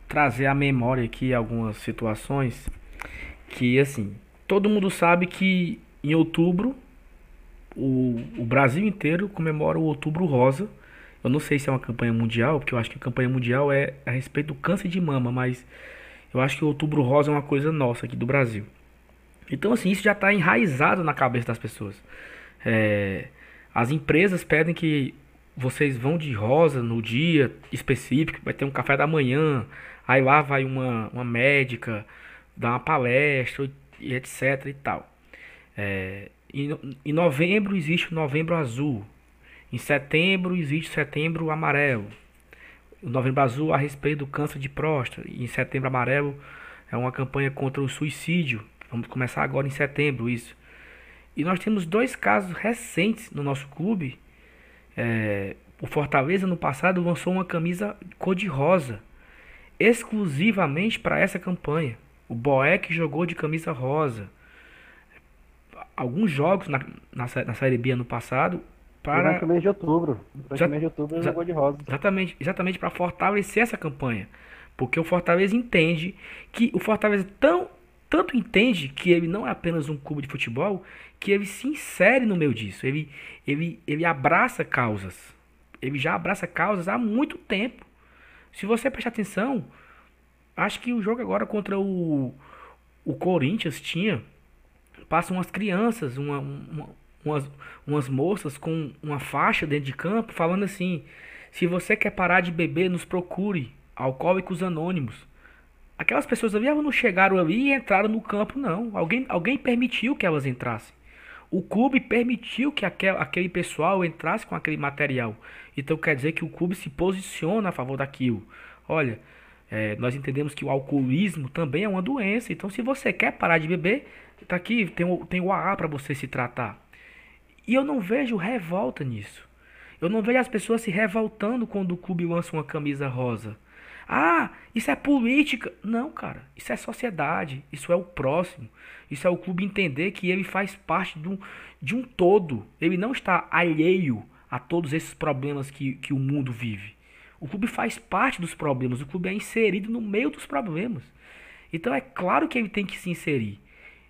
S1: trazer à memória aqui algumas situações que, assim, todo mundo sabe que em outubro o, o Brasil inteiro comemora o Outubro Rosa. Eu não sei se é uma campanha mundial, porque eu acho que a campanha mundial é a respeito do câncer de mama, mas eu acho que o Outubro Rosa é uma coisa nossa aqui do Brasil. Então, assim, isso já está enraizado na cabeça das pessoas. É, as empresas pedem que vocês vão de rosa no dia específico, vai ter um café da manhã, aí lá vai uma, uma médica dar uma palestra e etc e tal. É, em, em novembro existe o novembro azul, em setembro existe setembro amarelo. O novembro azul a respeito do câncer de próstata, e em setembro amarelo é uma campanha contra o suicídio. Vamos começar agora em setembro isso. E nós temos dois casos recentes no nosso clube. É, o Fortaleza no passado lançou uma camisa cor-de-rosa, exclusivamente para essa campanha. O Boeck jogou de camisa rosa. Alguns jogos na, na, na Série B ano passado.
S3: Para... Durante o mês de outubro. Durante o mês de outubro jogou de rosa.
S1: Exatamente, exatamente para fortalecer essa campanha. Porque o Fortaleza entende que o Fortaleza tão, tanto entende que ele não é apenas um clube de futebol, que ele se insere no meio disso. Ele, ele, ele abraça causas. Ele já abraça causas há muito tempo. Se você prestar atenção, acho que o jogo agora contra o, o Corinthians tinha. Passam umas crianças, uma, uma, umas, umas moças com uma faixa dentro de campo, falando assim: se você quer parar de beber, nos procure. Alcoólicos Anônimos. Aquelas pessoas ali não chegaram ali e entraram no campo, não. Alguém, alguém permitiu que elas entrassem. O clube permitiu que aquel, aquele pessoal entrasse com aquele material. Então quer dizer que o clube se posiciona a favor daquilo. Olha, é, nós entendemos que o alcoolismo também é uma doença. Então, se você quer parar de beber, tá aqui, tem o, tem o AA para você se tratar. E eu não vejo revolta nisso. Eu não vejo as pessoas se revoltando quando o clube lança uma camisa rosa. Ah, isso é política. Não, cara. Isso é sociedade. Isso é o próximo. Isso é o clube entender que ele faz parte de um, de um todo. Ele não está alheio a todos esses problemas que, que o mundo vive. O clube faz parte dos problemas. O clube é inserido no meio dos problemas. Então é claro que ele tem que se inserir.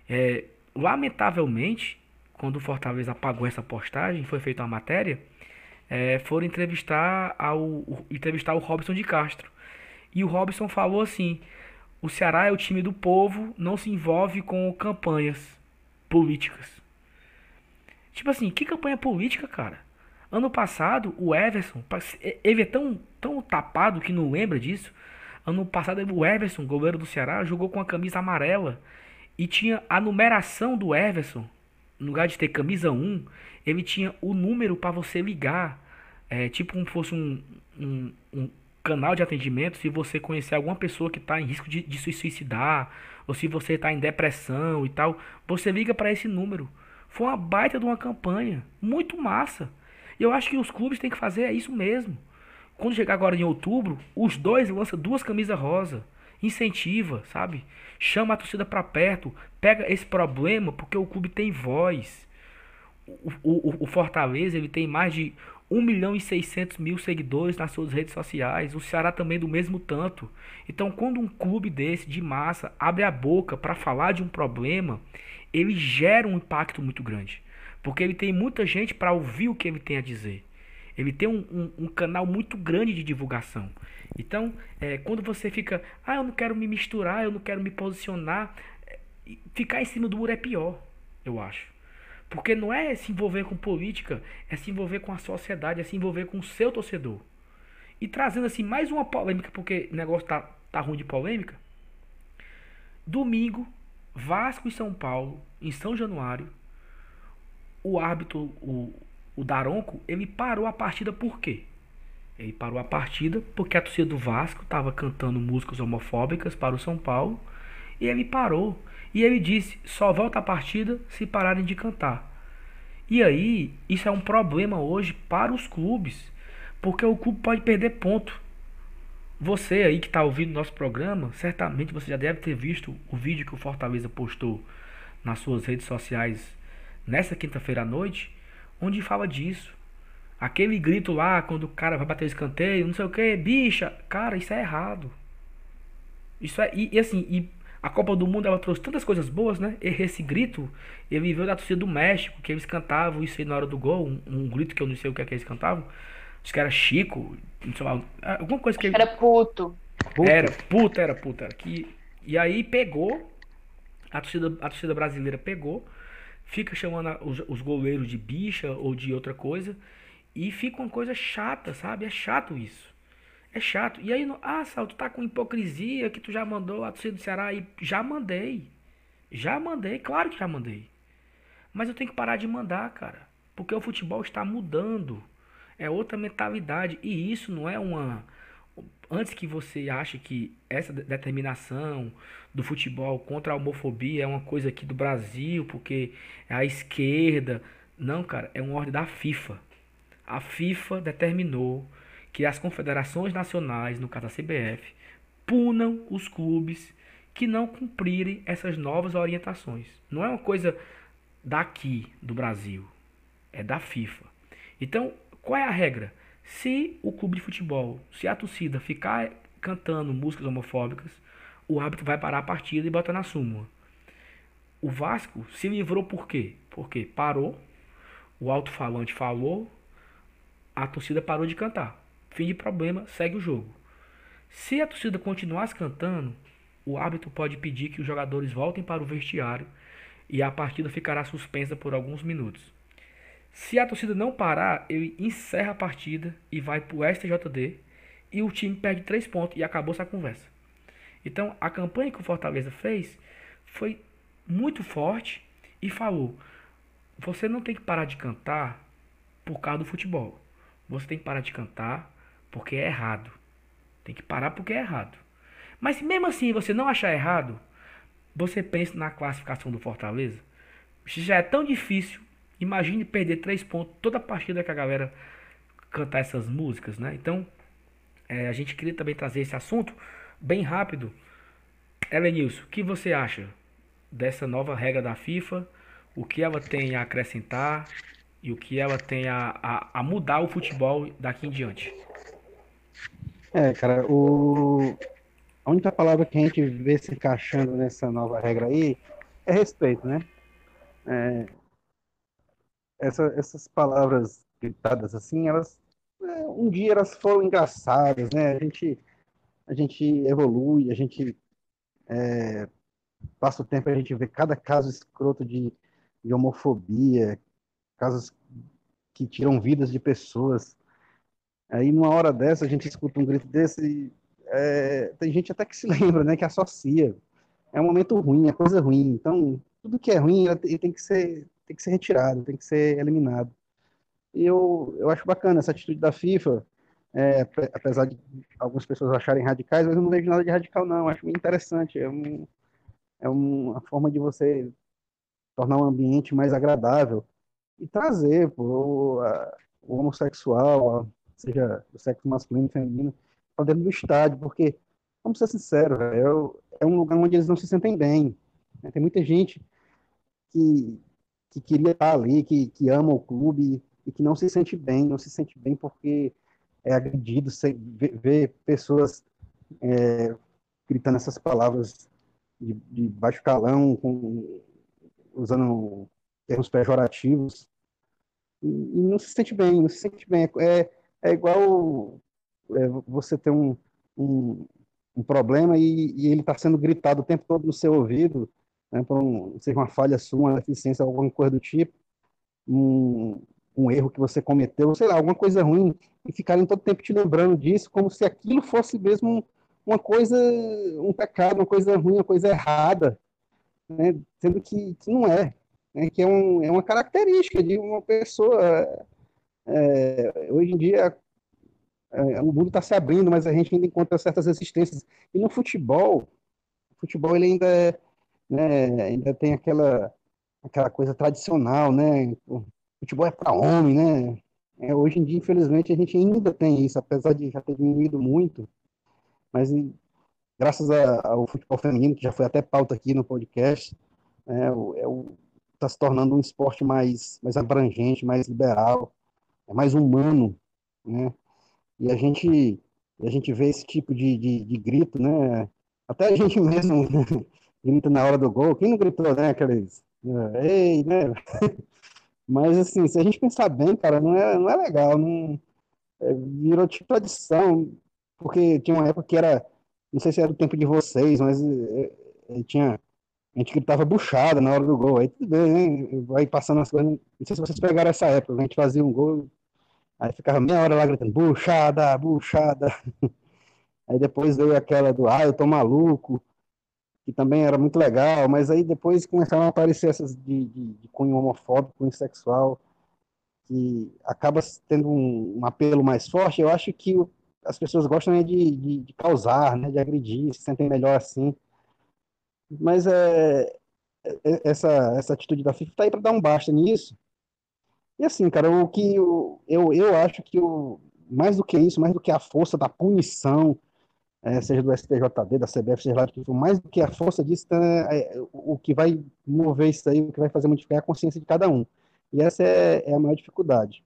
S1: É, lamentavelmente, quando o Fortaleza apagou essa postagem, foi feita uma matéria, é, foram entrevistar, ao, o, entrevistar o Robson de Castro. E o Robson falou assim: o Ceará é o time do povo, não se envolve com campanhas políticas. Tipo assim, que campanha política, cara? Ano passado, o Everson, ele é tão, tão tapado que não lembra disso. Ano passado, o Everson, goleiro do Ceará, jogou com a camisa amarela e tinha a numeração do Everson. No lugar de ter camisa 1, ele tinha o número para você ligar. É, tipo como fosse um, um, um canal de atendimento se você conhecer alguma pessoa que está em risco de, de se suicidar, ou se você está em depressão e tal, você liga para esse número. Foi uma baita de uma campanha, muito massa. E eu acho que os clubes têm que fazer é isso mesmo. Quando chegar agora em outubro, os dois lançam duas camisas rosa. Incentiva, sabe? Chama a torcida para perto. Pega esse problema porque o clube tem voz. O, o, o Fortaleza ele tem mais de 1 milhão e 600 mil seguidores nas suas redes sociais. O Ceará também do mesmo tanto. Então, quando um clube desse de massa abre a boca para falar de um problema, ele gera um impacto muito grande. Porque ele tem muita gente para ouvir o que ele tem a dizer. Ele tem um, um, um canal muito grande de divulgação. Então, é, quando você fica, ah, eu não quero me misturar, eu não quero me posicionar, é, ficar em cima do muro é pior, eu acho. Porque não é se envolver com política, é se envolver com a sociedade, é se envolver com o seu torcedor. E trazendo assim mais uma polêmica, porque o negócio tá, tá ruim de polêmica. Domingo, Vasco e São Paulo, em São Januário, o árbitro, o, o Daronco, ele parou a partida por quê? Ele parou a partida porque a torcida do Vasco estava cantando músicas homofóbicas para o São Paulo e ele parou. E ele disse: só volta a partida se pararem de cantar. E aí, isso é um problema hoje para os clubes, porque o clube pode perder ponto. Você aí que está ouvindo nosso programa, certamente você já deve ter visto o vídeo que o Fortaleza postou nas suas redes sociais nessa quinta-feira à noite, onde fala disso. Aquele grito lá, quando o cara vai bater o escanteio, não sei o que, bicha, cara, isso é errado. Isso é, e, e assim, e a Copa do Mundo ela trouxe tantas coisas boas, né? E esse grito, ele veio da torcida do México, que eles cantavam isso aí na hora do gol, um, um grito que eu não sei o que é que eles cantavam. Acho que era Chico, não sei lá, alguma coisa que.
S2: Era puto.
S1: puto. Era, puta, era puta. Era. Que, e aí pegou, a torcida, a torcida brasileira pegou, fica chamando os, os goleiros de bicha ou de outra coisa, e fica uma coisa chata, sabe? É chato isso. É chato. E aí, ah, Sal, tu tá com hipocrisia que tu já mandou a torcida do Ceará e já mandei. Já mandei, claro que já mandei. Mas eu tenho que parar de mandar, cara. Porque o futebol está mudando. É outra mentalidade. E isso não é uma. Antes que você ache que essa determinação do futebol contra a homofobia é uma coisa aqui do Brasil, porque é a esquerda. Não, cara, é uma ordem da FIFA. A FIFA determinou que as confederações nacionais, no caso a CBF, punam os clubes que não cumprirem essas novas orientações. Não é uma coisa daqui do Brasil, é da FIFA. Então, qual é a regra? Se o clube de futebol, se a torcida ficar cantando músicas homofóbicas, o árbitro vai parar a partida e botar na súmula. O Vasco se livrou por quê? Porque parou, o alto-falante falou, a torcida parou de cantar. Fim de problema, segue o jogo. Se a torcida continuasse cantando, o árbitro pode pedir que os jogadores voltem para o vestiário e a partida ficará suspensa por alguns minutos. Se a torcida não parar, ele encerra a partida e vai para o STJD e o time perde três pontos e acabou essa conversa. Então, a campanha que o Fortaleza fez foi muito forte e falou: você não tem que parar de cantar por causa do futebol. Você tem que parar de cantar porque é errado. Tem que parar porque é errado. Mas mesmo assim você não achar errado, você pensa na classificação do Fortaleza. Já é tão difícil, imagine perder três pontos toda a partida que a galera cantar essas músicas, né? Então, é, a gente queria também trazer esse assunto bem rápido. Elenilson, o que você acha dessa nova regra da FIFA? O que ela tem a acrescentar e o que ela tem a, a, a mudar o futebol daqui em diante?
S3: É, cara, o... a única palavra que a gente vê se encaixando nessa nova regra aí é respeito, né? É... Essa, essas palavras gritadas assim, elas é, um dia elas foram engraçadas, né? A gente, a gente evolui, a gente é, passa o tempo, a gente vê cada caso escroto de, de homofobia, casos que tiram vidas de pessoas. Aí, numa hora dessa, a gente escuta um grito desse e é, tem gente até que se lembra, né, que associa. É um momento ruim, é coisa ruim. Então, tudo que é ruim ele tem que ser, tem que ser retirado, tem que ser eliminado. E eu, eu acho bacana essa atitude da FIFA, é, apesar de algumas pessoas acharem radicais, mas eu não vejo nada de radical, não. Acho interessante. É, um, é uma forma de você tornar o um ambiente mais agradável e trazer pô, a, o homossexual, a, seja do sexo masculino e feminino, para dentro do estádio, porque, vamos ser sinceros, é, é um lugar onde eles não se sentem bem. Né? Tem muita gente que, que queria estar ali, que, que ama o clube e que não se sente bem, não se sente bem porque é agredido, ver pessoas é, gritando essas palavras de, de baixo calão, com, usando termos pejorativos, e, e, não se sente bem, não se sente bem. É, é igual é, você ter um, um, um problema e, e ele está sendo gritado o tempo todo no seu ouvido, né, por um, seja uma falha sua, uma deficiência, alguma coisa do tipo, um, um erro que você cometeu, sei lá, alguma coisa ruim, e ficarem todo tempo te lembrando disso, como se aquilo fosse mesmo uma coisa, um pecado, uma coisa ruim, uma coisa errada, né, sendo que, que não é, né, que é, um, é uma característica de uma pessoa é, hoje em dia é, o mundo está se abrindo, mas a gente ainda encontra certas resistências. E no futebol, o futebol ele ainda, é, né, ainda tem aquela, aquela coisa tradicional, né? O futebol é para homem, né? É, hoje em dia, infelizmente, a gente ainda tem isso, apesar de já ter diminuído muito, mas graças a, ao futebol feminino, que já foi até pauta aqui no podcast, é, é está se tornando um esporte mais, mais abrangente, mais liberal, é mais humano, né? E a gente, a gente vê esse tipo de, de, de grito, né? Até a gente mesmo grita na hora do gol. Quem não gritou, né? Aqueles. Ei, né? Mas, assim, se a gente pensar bem, cara, não é, não é legal. Não, é, virou tipo tradição. Porque tinha uma época que era. Não sei se era o tempo de vocês, mas é, é, tinha. A gente gritava buchada na hora do gol. Aí tudo bem, né? Vai passando as coisas. Não sei se vocês pegaram essa época. A gente fazia um gol. Aí ficava meia hora lá gritando, buchada, buchada. Aí depois veio aquela do, ah, eu tô maluco que também era muito legal, mas aí depois começaram a aparecer essas de, de, de cunho homofóbico, cunho sexual, que acaba tendo um, um apelo mais forte. Eu acho que o, as pessoas gostam né, de, de, de, causar, né, de agredir, se sentem melhor assim. Mas é, é essa, essa atitude da FIFA está aí para dar um basta nisso. E assim, cara, o que eu, eu, eu acho que o, mais do que isso, mais do que a força da punição, é, seja do STJD, da CBF, seja lá do que for, mais do que a força disso, tá, é, o que vai mover isso aí, o que vai fazer modificar é a consciência de cada um. E essa é, é a maior dificuldade.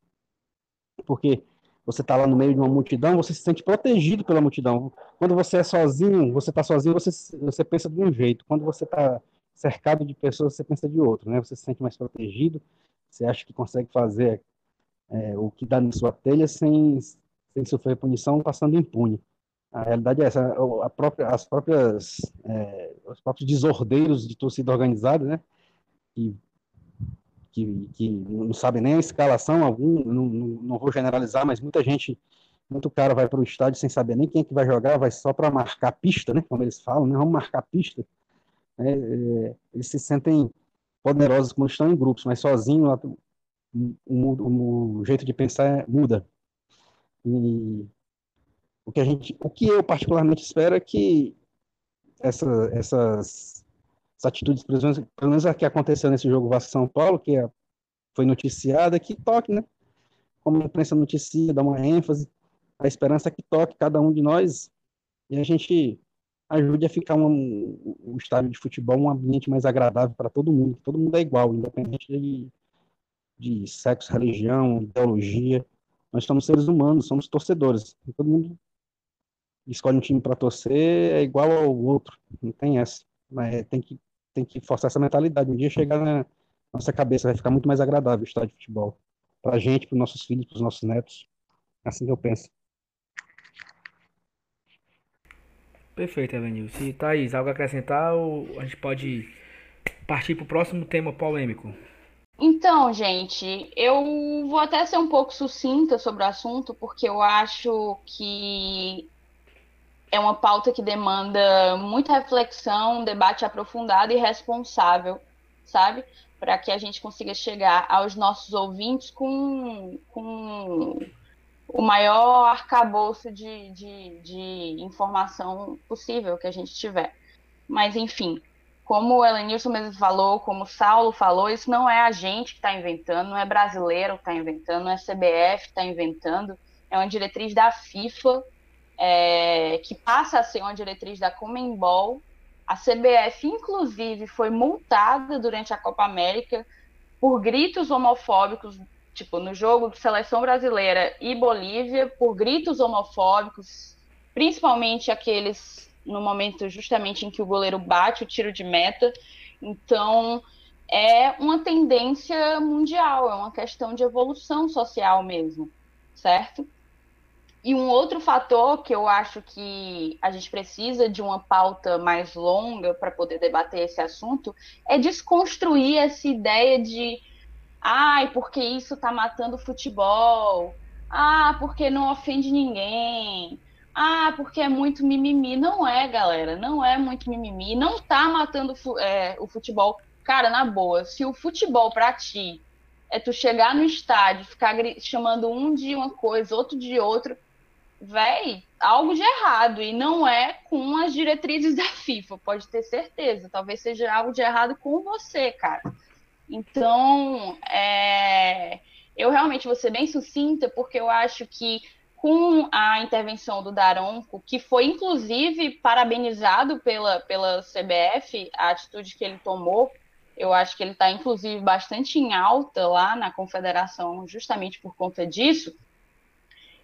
S3: Porque você está lá no meio de uma multidão, você se sente protegido pela multidão. Quando você é sozinho, você está sozinho, você, você pensa de um jeito. Quando você está cercado de pessoas, você pensa de outro, né? Você se sente mais protegido, você acha que consegue fazer é, o que dá na sua telha sem, sem sofrer punição, passando impune. A realidade é essa, a própria, as próprias, é, os próprios desordeiros de torcida organizada, né, que, que, que não sabem nem a escalação, algum, não, não, não vou generalizar, mas muita gente, muito cara vai para o estádio sem saber nem quem é que vai jogar, vai só para marcar pista, né, como eles falam, né, vamos marcar pista. É, é, eles se sentem poderosos quando estão em grupos, mas sozinho o, o, o jeito de pensar muda. E o que a gente, o que eu particularmente espero é que essa, essas, essas atitudes, pelo menos, a que aconteceu nesse jogo Vasco São Paulo, que é, foi noticiada, que toque, né? Como a imprensa noticia, dá uma ênfase, a esperança é que toque cada um de nós e a gente ajude a ficar um, um estádio de futebol um ambiente mais agradável para todo mundo, todo mundo é igual, independente de, de sexo, religião, ideologia. Nós somos seres humanos, somos torcedores. Todo mundo escolhe um time para torcer é igual ao outro, não tem essa. Mas tem que, tem que forçar essa mentalidade. Um dia chegar na nossa cabeça, vai ficar muito mais agradável o estádio de futebol. Para a gente, para os nossos filhos, para os nossos netos. É assim que eu penso.
S1: Perfeito, Evanilson. E Thaís, algo a acrescentar ou a gente pode partir para o próximo tema polêmico?
S2: Então, gente, eu vou até ser um pouco sucinta sobre o assunto, porque eu acho que é uma pauta que demanda muita reflexão, um debate aprofundado e responsável, sabe? Para que a gente consiga chegar aos nossos ouvintes com, com o maior arcabouço de, de, de informação possível que a gente tiver. Mas, enfim, como o Elenilson mesmo falou, como o Saulo falou, isso não é a gente que está inventando, não é brasileiro que está inventando, não é CBF que está inventando, é uma diretriz da FIFA é, que passa a ser uma diretriz da Comembol. A CBF, inclusive, foi multada durante a Copa América por gritos homofóbicos, tipo, no jogo de seleção brasileira e Bolívia, por gritos homofóbicos, principalmente aqueles no momento justamente em que o goleiro bate o tiro de meta. Então, é uma tendência mundial, é uma questão de evolução social mesmo, certo? E um outro fator que eu acho que a gente precisa de uma pauta mais longa para poder debater esse assunto é desconstruir essa ideia de ai, porque isso está matando o futebol, ah, porque não ofende ninguém, ah, porque é muito mimimi. Não é, galera, não é muito mimimi, não está matando é, o futebol. Cara, na boa, se o futebol para ti é tu chegar no estádio, ficar chamando um de uma coisa, outro de outro, véi, algo de errado. E não é com as diretrizes da FIFA, pode ter certeza. Talvez seja algo de errado com você, cara. Então, é... eu realmente vou ser bem sucinta, porque eu acho que com a intervenção do Daronco, que foi inclusive parabenizado pela, pela CBF, a atitude que ele tomou, eu acho que ele está inclusive bastante em alta lá na confederação, justamente por conta disso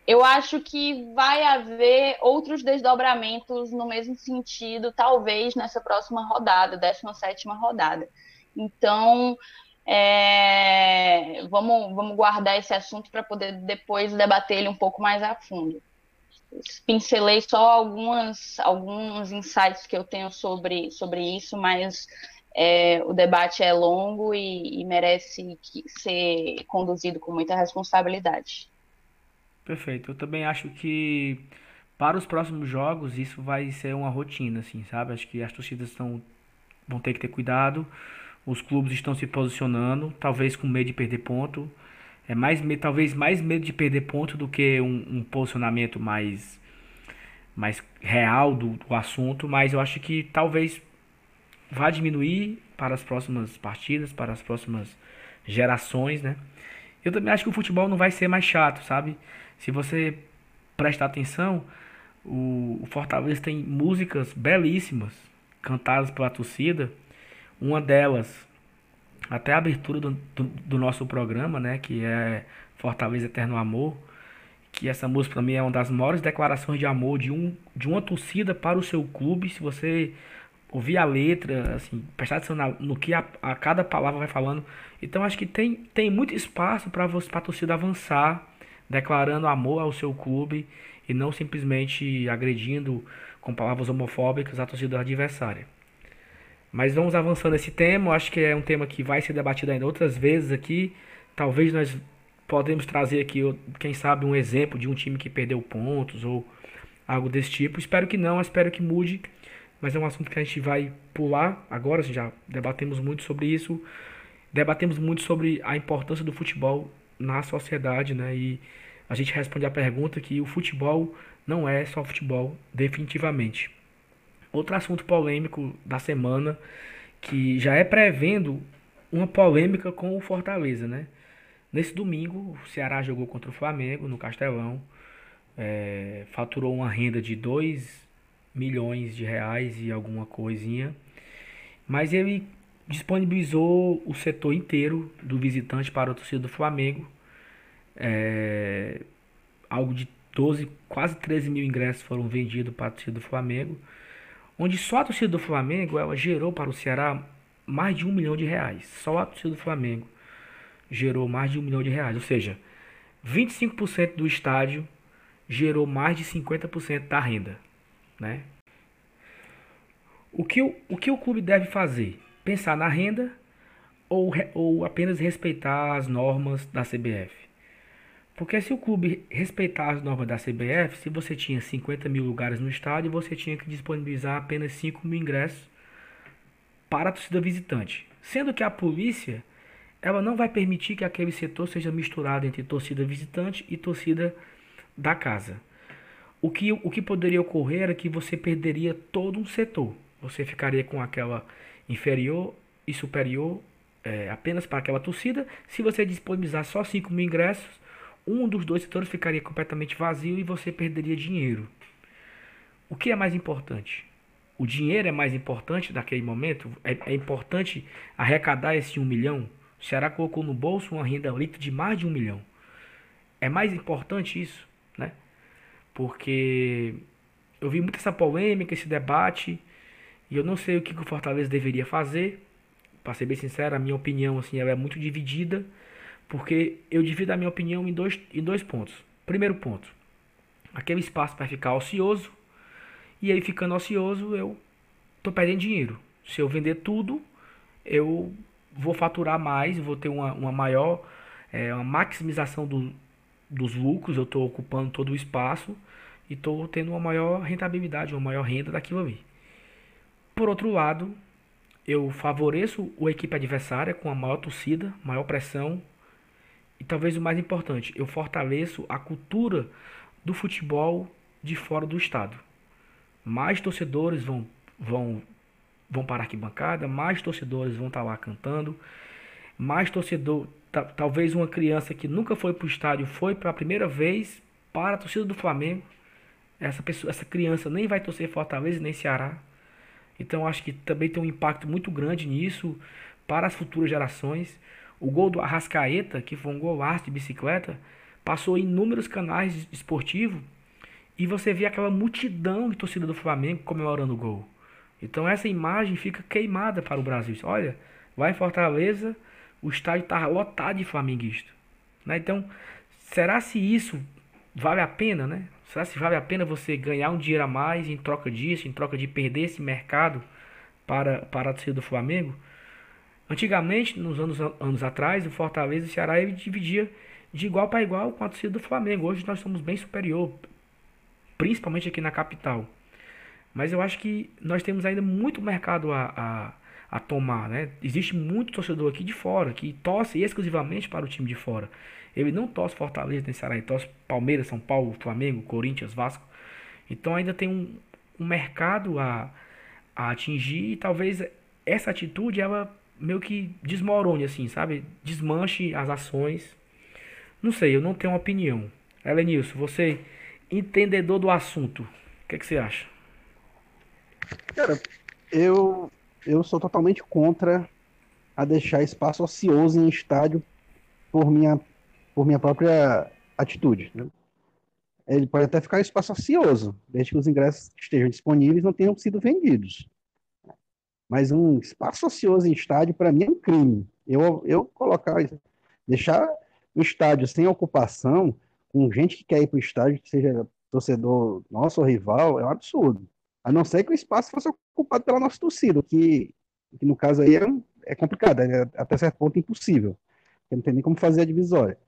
S2: eu acho que vai haver outros desdobramentos no mesmo sentido, talvez nessa próxima rodada, 17 rodada. Então, é, vamos, vamos guardar esse assunto para poder depois debater ele um pouco mais a fundo. Pincelei só algumas, alguns insights que eu tenho sobre, sobre isso, mas é, o debate é longo e, e merece ser conduzido com muita responsabilidade.
S1: Perfeito. Eu também acho que para os próximos jogos isso vai ser uma rotina, assim, sabe? Acho que as torcidas estão, vão ter que ter cuidado os clubes estão se posicionando, talvez com medo de perder ponto. É mais talvez mais medo de perder ponto do que um, um posicionamento mais, mais real do, do assunto, mas eu acho que talvez vá diminuir para as próximas partidas, para as próximas gerações, né? Eu também acho que o futebol não vai ser mais chato, sabe? Se você prestar atenção, o, Fortaleza tem músicas belíssimas cantadas pela torcida uma delas, até a abertura do, do, do nosso programa, né, que é Fortaleza Eterno Amor, que essa música para mim é uma das maiores declarações de amor de, um, de uma torcida para o seu clube. Se você ouvir a letra, assim, prestar atenção no que a, a, cada palavra vai falando. Então acho que tem, tem muito espaço para a torcida avançar, declarando amor ao seu clube e não simplesmente agredindo com palavras homofóbicas a torcida adversária. Mas vamos avançando esse tema. Eu acho que é um tema que vai ser debatido ainda outras vezes aqui. Talvez nós podemos trazer aqui, quem sabe, um exemplo de um time que perdeu pontos ou algo desse tipo. Espero que não, espero que mude. Mas é um assunto que a gente vai pular agora. Já debatemos muito sobre isso. Debatemos muito sobre a importância do futebol na sociedade, né? E a gente responde a pergunta que o futebol não é só futebol, definitivamente. Outro assunto polêmico da semana, que já é prevendo uma polêmica com o Fortaleza, né? Nesse domingo, o Ceará jogou contra o Flamengo no Castelão, é, faturou uma renda de 2 milhões de reais e alguma coisinha, mas ele disponibilizou o setor inteiro do visitante para o torcida do Flamengo, é, algo de 12, quase 13 mil ingressos foram vendidos para a torcida do Flamengo onde só a torcida do Flamengo ela gerou para o Ceará mais de um milhão de reais. Só a torcida do Flamengo gerou mais de um milhão de reais. Ou seja, 25% do estádio gerou mais de 50% da renda. Né? O, que o, o que o clube deve fazer? Pensar na renda ou, ou apenas respeitar as normas da CBF? Porque se o clube respeitar as normas da CBF, se você tinha 50 mil lugares no estádio, você tinha que disponibilizar apenas 5 mil ingressos para a torcida visitante. Sendo que a polícia ela não vai permitir que aquele setor seja misturado entre torcida visitante e torcida da casa. O que, o que poderia ocorrer era que você perderia todo um setor. Você ficaria com aquela inferior e superior é, apenas para aquela torcida. Se você disponibilizar só 5 mil ingressos, um dos dois setores ficaria completamente vazio e você perderia dinheiro. O que é mais importante? O dinheiro é mais importante naquele momento? É, é importante arrecadar esse um milhão? O Ceará colocou no bolso uma renda líquida de mais de um milhão. É mais importante isso, né? Porque eu vi muito essa polêmica, esse debate, e eu não sei o que o Fortaleza deveria fazer. Para ser bem sincero, a minha opinião assim, ela é muito dividida. Porque eu divido a minha opinião em dois, em dois pontos. Primeiro ponto, aquele espaço para ficar ocioso. E aí ficando ocioso, eu tô perdendo dinheiro. Se eu vender tudo, eu vou faturar mais, vou ter uma, uma maior é, uma maximização do, dos lucros, eu estou ocupando todo o espaço e estou tendo uma maior rentabilidade, uma maior renda daquilo ali. Por outro lado, eu favoreço a equipe adversária com a maior torcida, maior pressão, e talvez o mais importante, eu fortaleço a cultura do futebol de fora do estado. Mais torcedores vão, vão, vão para a arquibancada, mais torcedores vão estar lá cantando, mais torcedor, talvez uma criança que nunca foi para o estádio foi para a primeira vez para a torcida do Flamengo. Essa pessoa, essa criança nem vai torcer Fortaleza nem Ceará. Então acho que também tem um impacto muito grande nisso para as futuras gerações. O gol do Arrascaeta, que foi um golaço de bicicleta, passou em inúmeros canais esportivos e você vê aquela multidão de torcida do Flamengo comemorando o gol. Então essa imagem fica queimada para o Brasil. Olha, vai em Fortaleza, o estádio está lotado de flamenguistas. Né? Então, será se isso vale a pena, né? Será se vale a pena você ganhar um dinheiro a mais em troca disso, em troca de perder esse mercado para, para a torcida do Flamengo? Antigamente, nos anos, anos atrás, o Fortaleza e o Ceará dividia de igual para igual com a torcida do Flamengo. Hoje nós somos bem superior, principalmente aqui na capital. Mas eu acho que nós temos ainda muito mercado a, a, a tomar, né? Existe muito torcedor aqui de fora que torce exclusivamente para o time de fora. Ele não torce Fortaleza nem Ceará, ele torce Palmeiras, São Paulo, Flamengo, Corinthians, Vasco. Então ainda tem um, um mercado a, a atingir e talvez essa atitude ela meio que desmorone, assim, sabe? Desmanche as ações. Não sei, eu não tenho uma opinião. Elenilson, você, entendedor do assunto, o que, é que você acha?
S3: Cara, eu, eu sou totalmente contra a deixar espaço ocioso em estádio por minha, por minha própria atitude. Né? Ele pode até ficar espaço ocioso, desde que os ingressos estejam disponíveis não tenham sido vendidos. Mas um espaço ocioso em estádio, para mim, é um crime. Eu, eu colocar, deixar o estádio sem ocupação, com gente que quer ir para o estádio, seja torcedor nosso ou rival, é um absurdo. A não ser que o espaço fosse ocupado pela nossa torcida, que, que no caso aí é, é complicado, é até certo ponto impossível. Não tem nem como fazer a divisória.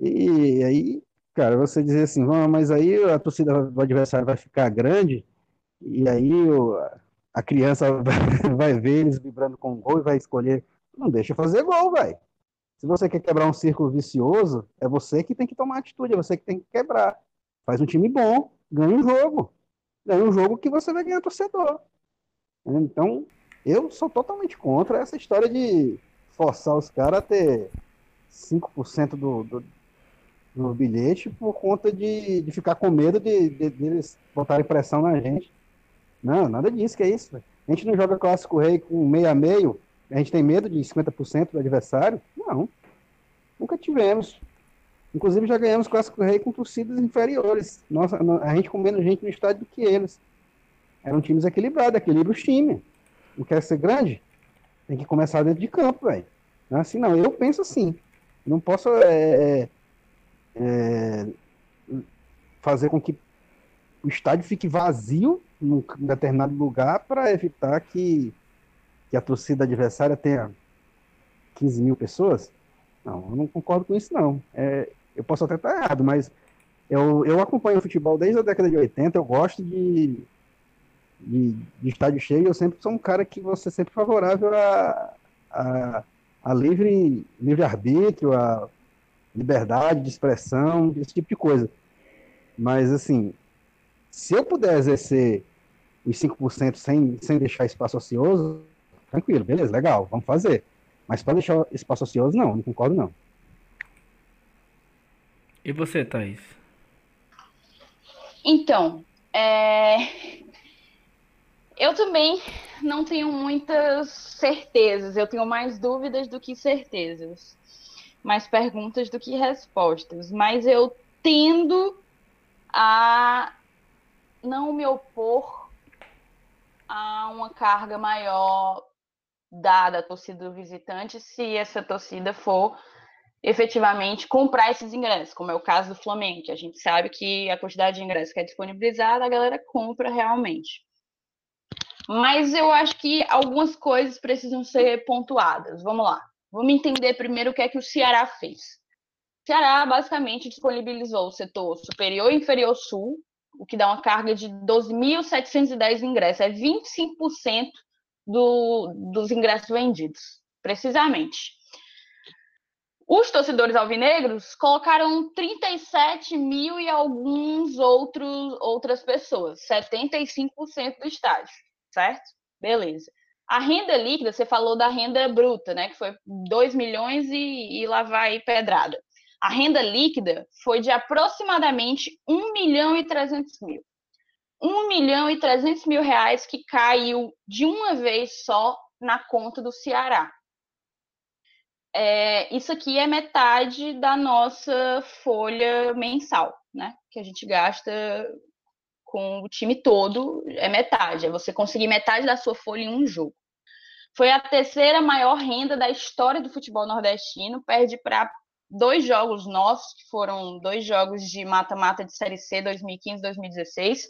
S3: E aí, cara, você dizer assim, mas aí a torcida do adversário vai ficar grande, e aí o, a criança vai ver eles vibrando com gol e vai escolher. Não deixa fazer gol, velho. Se você quer quebrar um círculo vicioso, é você que tem que tomar atitude, é você que tem que quebrar. Faz um time bom, ganha um jogo. Ganha um jogo que você vai ganhar torcedor. Então, eu sou totalmente contra essa história de forçar os caras a ter 5% do, do, do bilhete por conta de, de ficar com medo de, de, de eles botarem pressão na gente. Não, nada disso, que é isso. A gente não joga clássico rei com meio a meio, a gente tem medo de 50% do adversário? Não. Nunca tivemos. Inclusive já ganhamos clássico rei com torcidas inferiores. Nossa, a gente com menos gente no estádio do que eles. Eram times equilibrados, equilibra os times. Não quer ser grande? Tem que começar dentro de campo, velho. Não é assim não. Eu penso assim. Não posso é, é, fazer com que o estádio fique vazio num determinado lugar para evitar que, que a torcida adversária tenha 15 mil pessoas? Não, eu não concordo com isso, não. É, eu posso até estar errado, mas eu, eu acompanho o futebol desde a década de 80, eu gosto de, de, de estádio cheio, eu sempre sou um cara que você sempre favorável a, a, a livre, livre arbítrio, a liberdade de expressão, esse tipo de coisa. Mas, assim, se eu puder exercer os 5% sem, sem deixar espaço ocioso, tranquilo, beleza, legal, vamos fazer. Mas para deixar espaço ocioso, não, não concordo não.
S1: E você, Thaís?
S2: Então, é... eu também não tenho muitas certezas, eu tenho mais dúvidas do que certezas, mais perguntas do que respostas, mas eu tendo a não me opor a uma carga maior dada à torcida do visitante se essa torcida for efetivamente comprar esses ingressos, como é o caso do Flamengo, a gente sabe que a quantidade de ingressos que é disponibilizada, a galera compra realmente. Mas eu acho que algumas coisas precisam ser pontuadas. Vamos lá. Vamos entender primeiro o que é que o Ceará fez. O Ceará basicamente disponibilizou o setor superior e inferior sul o que dá uma carga de 12.710 ingressos. É 25% do, dos ingressos vendidos, precisamente. Os torcedores alvinegros colocaram 37 mil e alguns outros outras pessoas, 75% do estádio, certo? Beleza. A renda líquida, você falou da renda bruta, né? Que foi 2 milhões e, e lá vai pedrada a renda líquida foi de aproximadamente 1 milhão e 300 mil. 1 milhão e 300 mil reais que caiu de uma vez só na conta do Ceará. é, isso aqui é metade da nossa folha mensal, né? Que a gente gasta com o time todo, é metade. É você conseguir metade da sua folha em um jogo. Foi a terceira maior renda da história do futebol nordestino, perde para dois jogos nossos, que foram dois jogos de mata-mata de Série C 2015-2016,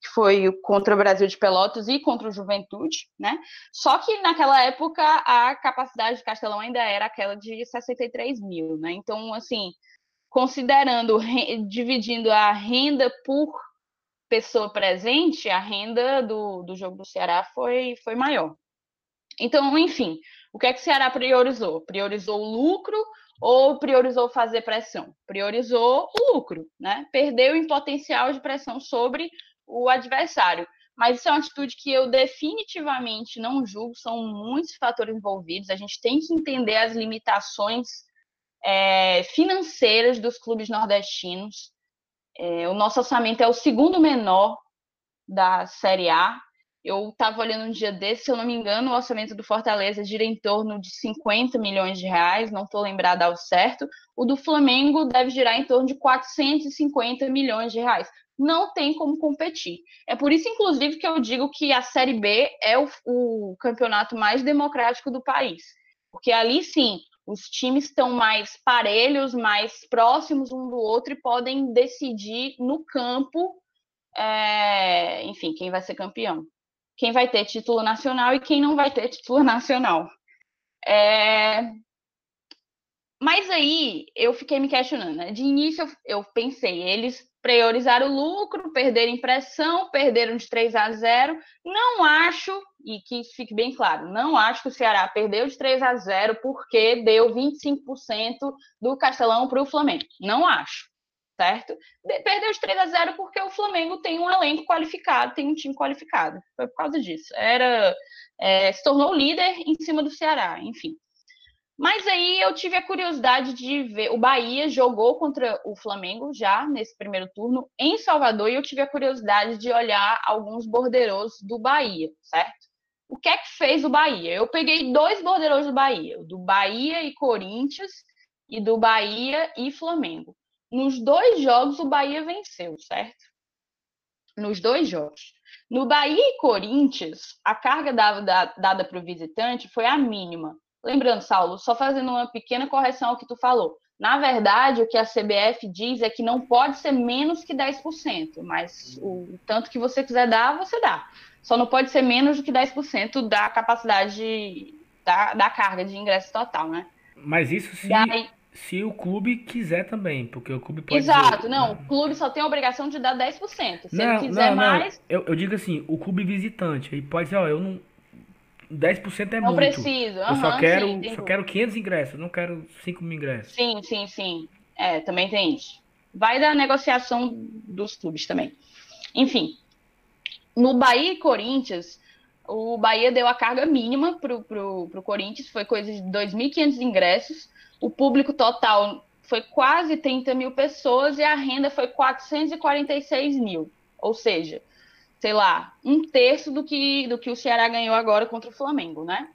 S2: que foi contra o Brasil de Pelotas e contra o Juventude, né? Só que naquela época a capacidade de Castelão ainda era aquela de 63 mil, né? Então, assim, considerando, dividindo a renda por pessoa presente, a renda do, do jogo do Ceará foi, foi maior. Então, enfim, o que é que o Ceará priorizou? Priorizou o lucro ou priorizou fazer pressão? Priorizou o lucro, né? Perdeu em potencial de pressão sobre o adversário. Mas isso é uma atitude que eu definitivamente não julgo, são muitos fatores envolvidos. A gente tem que entender as limitações é, financeiras dos clubes nordestinos. É, o nosso orçamento é o segundo menor da Série A. Eu estava olhando um dia desse, se eu não me engano, o orçamento do Fortaleza gira em torno de 50 milhões de reais, não estou lembrada ao certo. O do Flamengo deve girar em torno de 450 milhões de reais. Não tem como competir. É por isso, inclusive, que eu digo que a Série B é o, o campeonato mais democrático do país. Porque ali sim, os times estão mais parelhos, mais próximos um do outro e podem decidir no campo, é, enfim, quem vai ser campeão quem vai ter título nacional e quem não vai ter título nacional. É... Mas aí eu fiquei me questionando. Né? De início eu, pensei, eles priorizaram o lucro, perderam impressão, perderam de 3 a 0. Não acho, e que fique bem claro, não acho que o Ceará perdeu de 3 a 0 porque deu 25% do Castelão para o Flamengo. Não acho certo? Perdeu de 3 a 0 porque o Flamengo tem um elenco qualificado, tem um time qualificado. Foi por causa disso. Era é, se tornou líder em cima do Ceará, enfim. Mas aí eu tive a curiosidade de ver. O Bahia jogou contra o Flamengo já nesse primeiro turno em Salvador e eu tive a curiosidade de olhar alguns borderos do Bahia, certo? O que é que fez o Bahia? Eu peguei dois borderos do Bahia, do Bahia e Corinthians e do Bahia e Flamengo. Nos dois jogos, o Bahia venceu, certo? Nos dois jogos. No Bahia e Corinthians, a carga dada, dada para o visitante foi a mínima. Lembrando, Saulo, só fazendo uma pequena correção ao que tu falou. Na verdade, o que a CBF diz é que não pode ser menos que 10%, mas o tanto que você quiser dar, você dá. Só não pode ser menos do que 10% da capacidade da, da carga de ingresso total, né?
S1: Mas isso se, Daí, se o clube quiser também, porque o clube pode.
S2: Exato, dizer, não, o clube só tem a obrigação de dar 10%. Se não, ele quiser não, não. mais.
S1: Eu, eu digo assim, o clube visitante, aí pode dizer, ó, eu não. 10% é
S2: não
S1: muito.
S2: preciso. Uhum,
S1: eu só quero, sim, só quero 500 ingressos, não quero 5 mil ingressos.
S2: Sim, sim, sim. É, também tem isso. Vai da negociação dos clubes também. Enfim, no Bahia e Corinthians, o Bahia deu a carga mínima pro, pro Corinthians, foi coisa de 2.500 ingressos o público total foi quase 30 mil pessoas e a renda foi 446 mil. Ou seja, sei lá, um terço do que, do que o Ceará ganhou agora contra o Flamengo, né?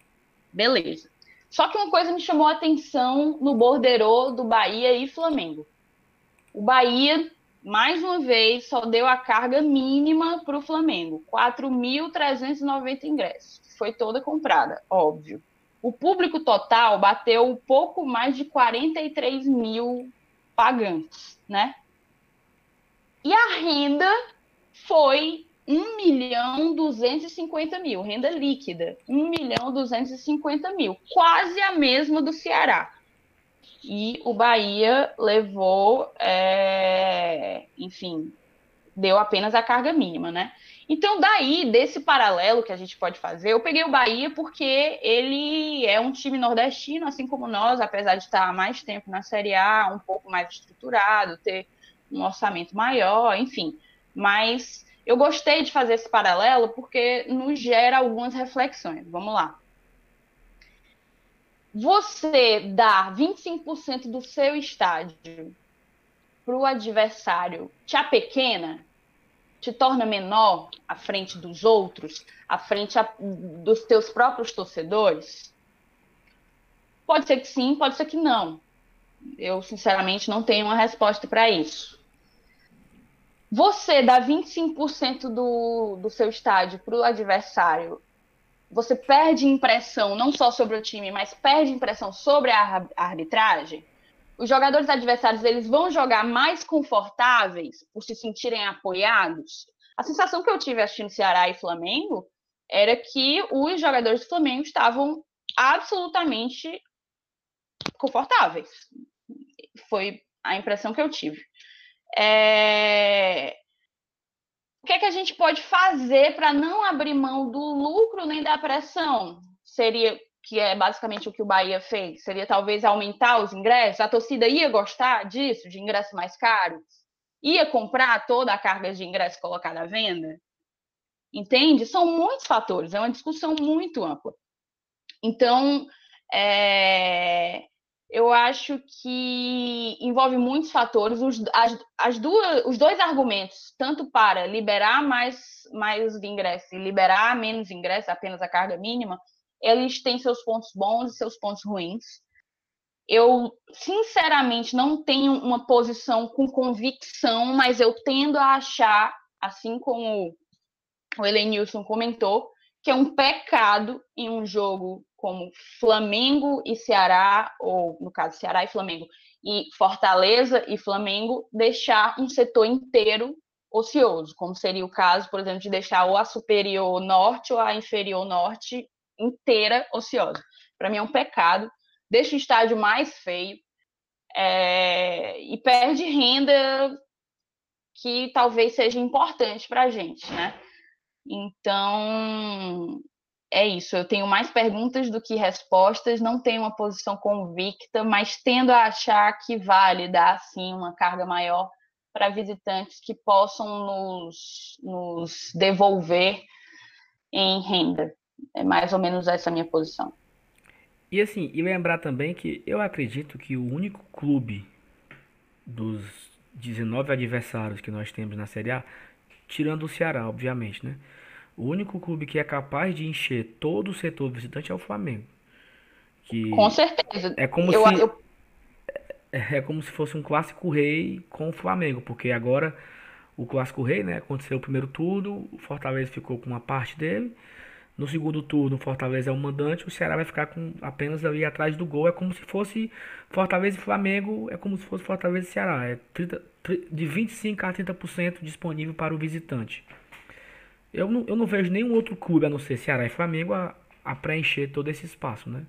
S2: Beleza. Só que uma coisa me chamou a atenção no borderô do Bahia e Flamengo. O Bahia, mais uma vez, só deu a carga mínima para o Flamengo, 4.390 ingressos. Foi toda comprada, óbvio. O público total bateu um pouco mais de 43 mil pagantes, né? E a renda foi 1 milhão 250 mil, renda líquida, 1 milhão 250 mil, quase a mesma do Ceará. E o Bahia levou, é, enfim, deu apenas a carga mínima, né? Então, daí, desse paralelo que a gente pode fazer, eu peguei o Bahia porque ele é um time nordestino, assim como nós, apesar de estar há mais tempo na Série A, um pouco mais estruturado, ter um orçamento maior, enfim. Mas eu gostei de fazer esse paralelo porque nos gera algumas reflexões. Vamos lá. Você dar 25% do seu estádio para o adversário te apequena, te torna menor à frente dos outros, à frente a, dos teus próprios torcedores? Pode ser que sim, pode ser que não. Eu, sinceramente, não tenho uma resposta para isso. Você dá 25% do, do seu estádio para o adversário, você perde impressão não só sobre o time, mas perde impressão sobre a arbitragem. Os jogadores adversários eles vão jogar mais confortáveis por se sentirem apoiados. A sensação que eu tive assistindo Ceará e Flamengo era que os jogadores do Flamengo estavam absolutamente confortáveis. Foi a impressão que eu tive. É... O que é que a gente pode fazer para não abrir mão do lucro nem da pressão? Seria que é basicamente o que o Bahia fez, seria talvez aumentar os ingressos. A torcida ia gostar disso, de ingresso mais caro? Ia comprar toda a carga de ingresso colocada à venda? Entende? São muitos fatores, é uma discussão muito ampla. Então, é, eu acho que envolve muitos fatores. Os, as, as duas, os dois argumentos, tanto para liberar mais, mais ingressos e liberar menos ingressos, apenas a carga mínima, eles têm seus pontos bons e seus pontos ruins. Eu, sinceramente, não tenho uma posição com convicção, mas eu tendo a achar, assim como o Elenilson comentou, que é um pecado em um jogo como Flamengo e Ceará, ou no caso Ceará e Flamengo, e Fortaleza e Flamengo, deixar um setor inteiro ocioso, como seria o caso, por exemplo, de deixar ou a superior norte ou a inferior norte inteira ociosa. Para mim é um pecado, deixa o estádio mais feio é, e perde renda que talvez seja importante para a gente, né? Então, é isso. Eu tenho mais perguntas do que respostas, não tenho uma posição convicta, mas tendo a achar que vale dar, sim, uma carga maior para visitantes que possam nos, nos devolver em renda. É mais ou menos essa a minha posição.
S1: E assim, e lembrar também que eu acredito que o único clube dos 19 adversários que nós temos na Série A, tirando o Ceará, obviamente, né? O único clube que é capaz de encher todo o setor visitante é o Flamengo.
S2: Que com certeza.
S1: É como eu, se eu... É, é como se fosse um clássico rei com o Flamengo, porque agora o clássico rei, né, aconteceu o primeiro turno, o Fortaleza ficou com uma parte dele no segundo turno, Fortaleza é o mandante, o Ceará vai ficar com apenas ali atrás do gol. É como se fosse Fortaleza e Flamengo, é como se fosse Fortaleza e Ceará. É 30, de 25% a 30% disponível para o visitante. Eu não, eu não vejo nenhum outro clube, a não ser Ceará e Flamengo, a, a preencher todo esse espaço, né?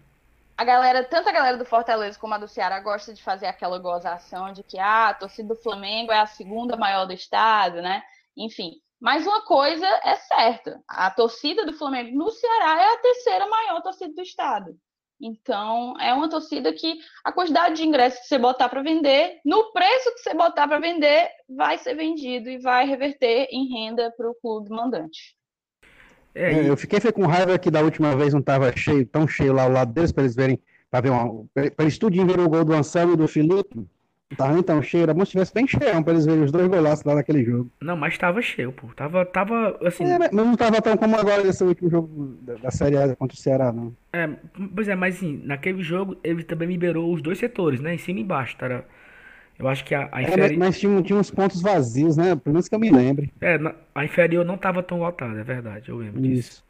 S2: A galera, tanto a galera do Fortaleza como a do Ceará gosta de fazer aquela gozação de que ah, a torcida do Flamengo é a segunda maior do estado, né? Enfim, mas uma coisa é certa: a torcida do Flamengo no Ceará é a terceira maior torcida do estado. Então, é uma torcida que a quantidade de ingressos que você botar para vender, no preço que você botar para vender, vai ser vendido e vai reverter em renda para o clube mandante.
S3: É, é eu fiquei com raiva que da última vez não estava cheio, tão cheio lá ao lado deles, para eles verem, para ver uma, para eles tudinho ver o gol do Anselmo e do Felipe. Tava então cheio, era bom se tivesse bem cheio pra eles verem os dois golaços lá naquele jogo.
S1: Não, mas tava cheio, pô. Tava, tava assim.
S3: É, mas não tava tão como agora nesse último jogo da, da Série A contra o Ceará, não.
S1: É, pois é, mas assim, naquele jogo ele também liberou os dois setores, né? Em cima e embaixo, tá? Eu acho que a, a inferior. É,
S3: mas, mas tinha, tinha uns pontos vazios, né? Pelo menos que eu me lembre.
S1: É, a inferior não tava tão lotada, é verdade, eu lembro disso. Isso.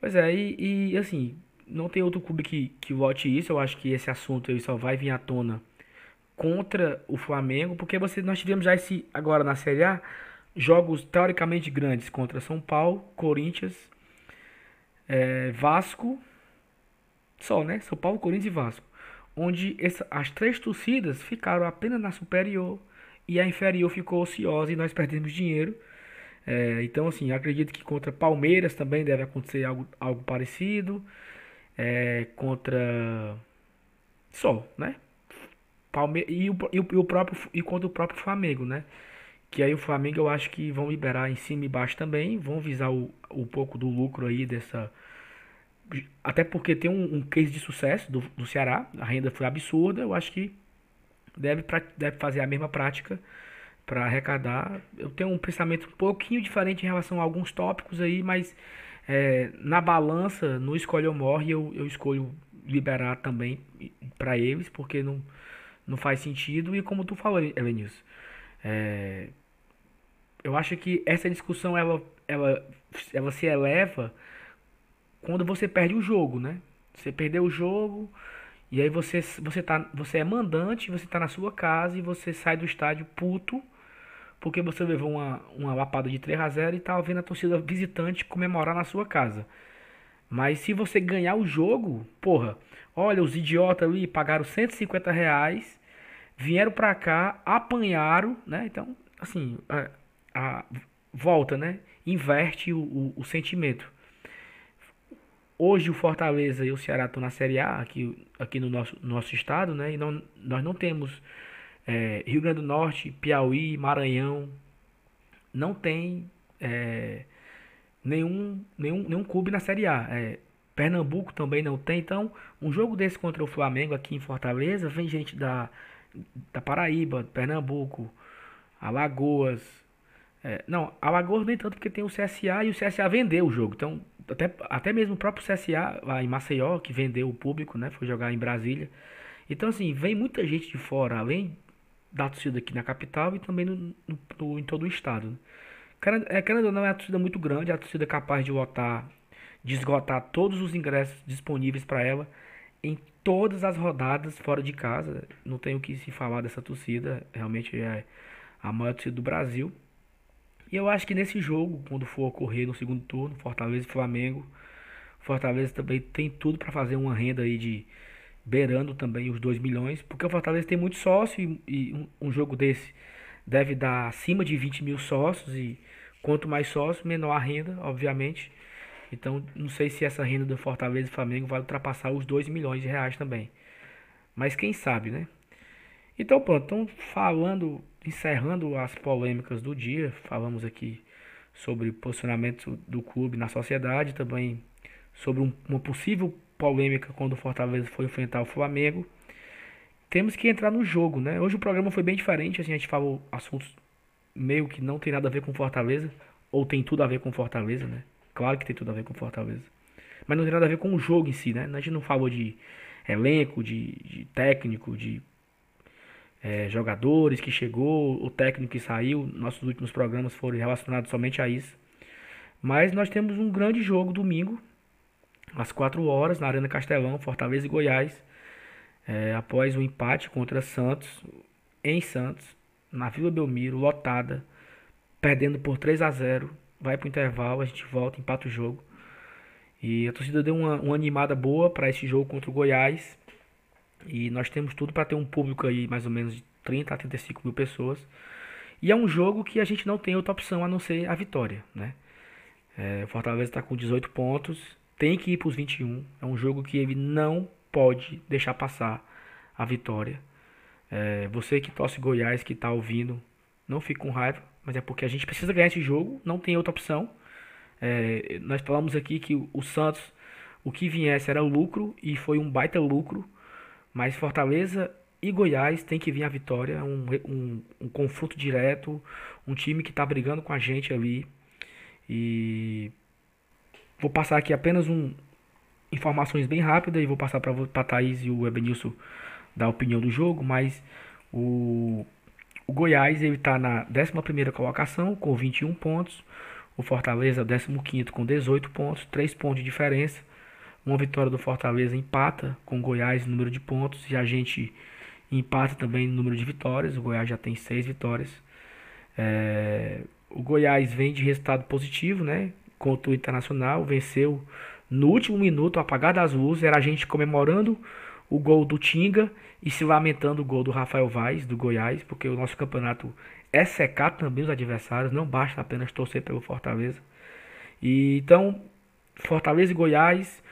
S1: Pois é, e, e assim, não tem outro clube que, que vote isso. Eu acho que esse assunto aí só vai vir à tona contra o Flamengo, porque você, nós tivemos já esse agora na Série A jogos teoricamente grandes contra São Paulo, Corinthians, é, Vasco, só, né? São Paulo, Corinthians e Vasco, onde essa, as três torcidas ficaram apenas na superior e a inferior ficou ociosa e nós perdemos dinheiro. É, então, assim, acredito que contra Palmeiras também deve acontecer algo, algo parecido. É, contra. Só, né? Palme e, o, e, o, e o próprio e contra o próprio Flamengo, né? Que aí o Flamengo eu acho que vão liberar em cima e baixo também, vão visar o, o pouco do lucro aí dessa. Até porque tem um, um case de sucesso do, do Ceará, a renda foi absurda, eu acho que deve, deve fazer a mesma prática para arrecadar. Eu tenho um pensamento um pouquinho diferente em relação a alguns tópicos aí, mas é, na balança, no escolhe ou morre, eu, eu escolho liberar também para eles, porque não, não faz sentido. E como tu falou, Elenilson, é, eu acho que essa discussão ela, ela, ela se eleva quando você perde o jogo, né? Você perdeu o jogo e aí você você tá você é mandante, você tá na sua casa e você sai do estádio puto porque você levou uma, uma lapada de 3 a 0 e tá vendo a torcida visitante comemorar na sua casa. Mas se você ganhar o jogo, porra, olha, os idiotas ali pagaram 150 reais, vieram pra cá, apanharam, né? Então, assim, a, a volta, né? Inverte o, o, o sentimento. Hoje o Fortaleza e o Ceará estão na Série A, aqui, aqui no nosso, nosso estado, né? E não, nós não temos é, Rio Grande do Norte, Piauí, Maranhão, não tem é, nenhum, nenhum, nenhum clube na Série A. É, Pernambuco também não tem. Então, um jogo desse contra o Flamengo aqui em Fortaleza, vem gente da, da Paraíba, Pernambuco, Alagoas. É, não, Alagoas nem tanto porque tem o CSA e o CSA vendeu o jogo. Então, até, até mesmo o próprio CSA lá em Maceió, que vendeu o público, né? Foi jogar em Brasília. Então, assim, vem muita gente de fora, além da torcida aqui na capital e também no, no, em todo o estado. Né? É, querendo ou não, é uma torcida muito grande, é a torcida capaz de lotar, de esgotar todos os ingressos disponíveis para ela em todas as rodadas fora de casa. Não tenho o que se falar dessa torcida, realmente é a maior torcida do Brasil. E eu acho que nesse jogo, quando for ocorrer no segundo turno, Fortaleza e Flamengo, Fortaleza também tem tudo para fazer uma renda aí de beirando também os 2 milhões, porque o Fortaleza tem muito sócio e, e um, um, jogo desse deve dar acima de 20 mil sócios e quanto mais sócios, menor a renda, obviamente. Então, não sei se essa renda do Fortaleza e Flamengo vai ultrapassar os 2 milhões de reais também. Mas quem sabe, né? Então, pronto, então falando, encerrando as polêmicas do dia, falamos aqui sobre posicionamento do clube na sociedade, também sobre um, uma possível polêmica quando o Fortaleza foi enfrentar o Flamengo. Temos que entrar no jogo, né? Hoje o programa foi bem diferente, assim, a gente falou assuntos meio que não tem nada a ver com Fortaleza, ou tem tudo a ver com Fortaleza, né? Claro que tem tudo a ver com Fortaleza. Mas não tem nada a ver com o jogo em si, né? A gente não falou de elenco, de, de técnico, de é, jogadores que chegou, o técnico que saiu. Nossos últimos programas foram relacionados somente a isso. Mas nós temos um grande jogo domingo, às 4 horas, na Arena Castelão, Fortaleza e Goiás, é, após o empate contra Santos, em Santos, na Vila Belmiro, lotada, perdendo por 3 a 0 vai para o intervalo, a gente volta, empata o jogo. E a torcida deu uma, uma animada boa para esse jogo contra o Goiás. E nós temos tudo para ter um público aí, mais ou menos de 30 a 35 mil pessoas. E é um jogo que a gente não tem outra opção a não ser a vitória, né? É, o Fortaleza está com 18 pontos tem que ir para os 21. É um jogo que ele não pode deixar passar a vitória. É, você que torce Goiás, que está ouvindo, não fique com raiva, mas é porque a gente precisa ganhar esse jogo, não tem outra opção. É, nós falamos aqui que o Santos, o que viesse era lucro e foi um baita lucro, mas Fortaleza e Goiás tem que vir a vitória, um, um, um confronto direto, um time que está brigando com a gente ali. E Vou passar aqui apenas um informações bem rápidas e vou passar para a Thaís e o Ebenilson dar a opinião do jogo, mas o, o Goiás ele está na 11 colocação com 21 pontos, o Fortaleza 15 com 18 pontos, 3 pontos de diferença. Uma vitória do Fortaleza empata com o Goiás no número de pontos e a gente empata também no número de vitórias. O Goiás já tem 6 vitórias. É, o Goiás vem de resultado positivo, né? contra o Internacional, venceu no último minuto, apagar das luzes, era a gente comemorando o gol do Tinga e se lamentando o gol do Rafael Vaz, do Goiás, porque o nosso campeonato é secar também os adversários, não basta apenas torcer pelo Fortaleza. E então, Fortaleza e Goiás,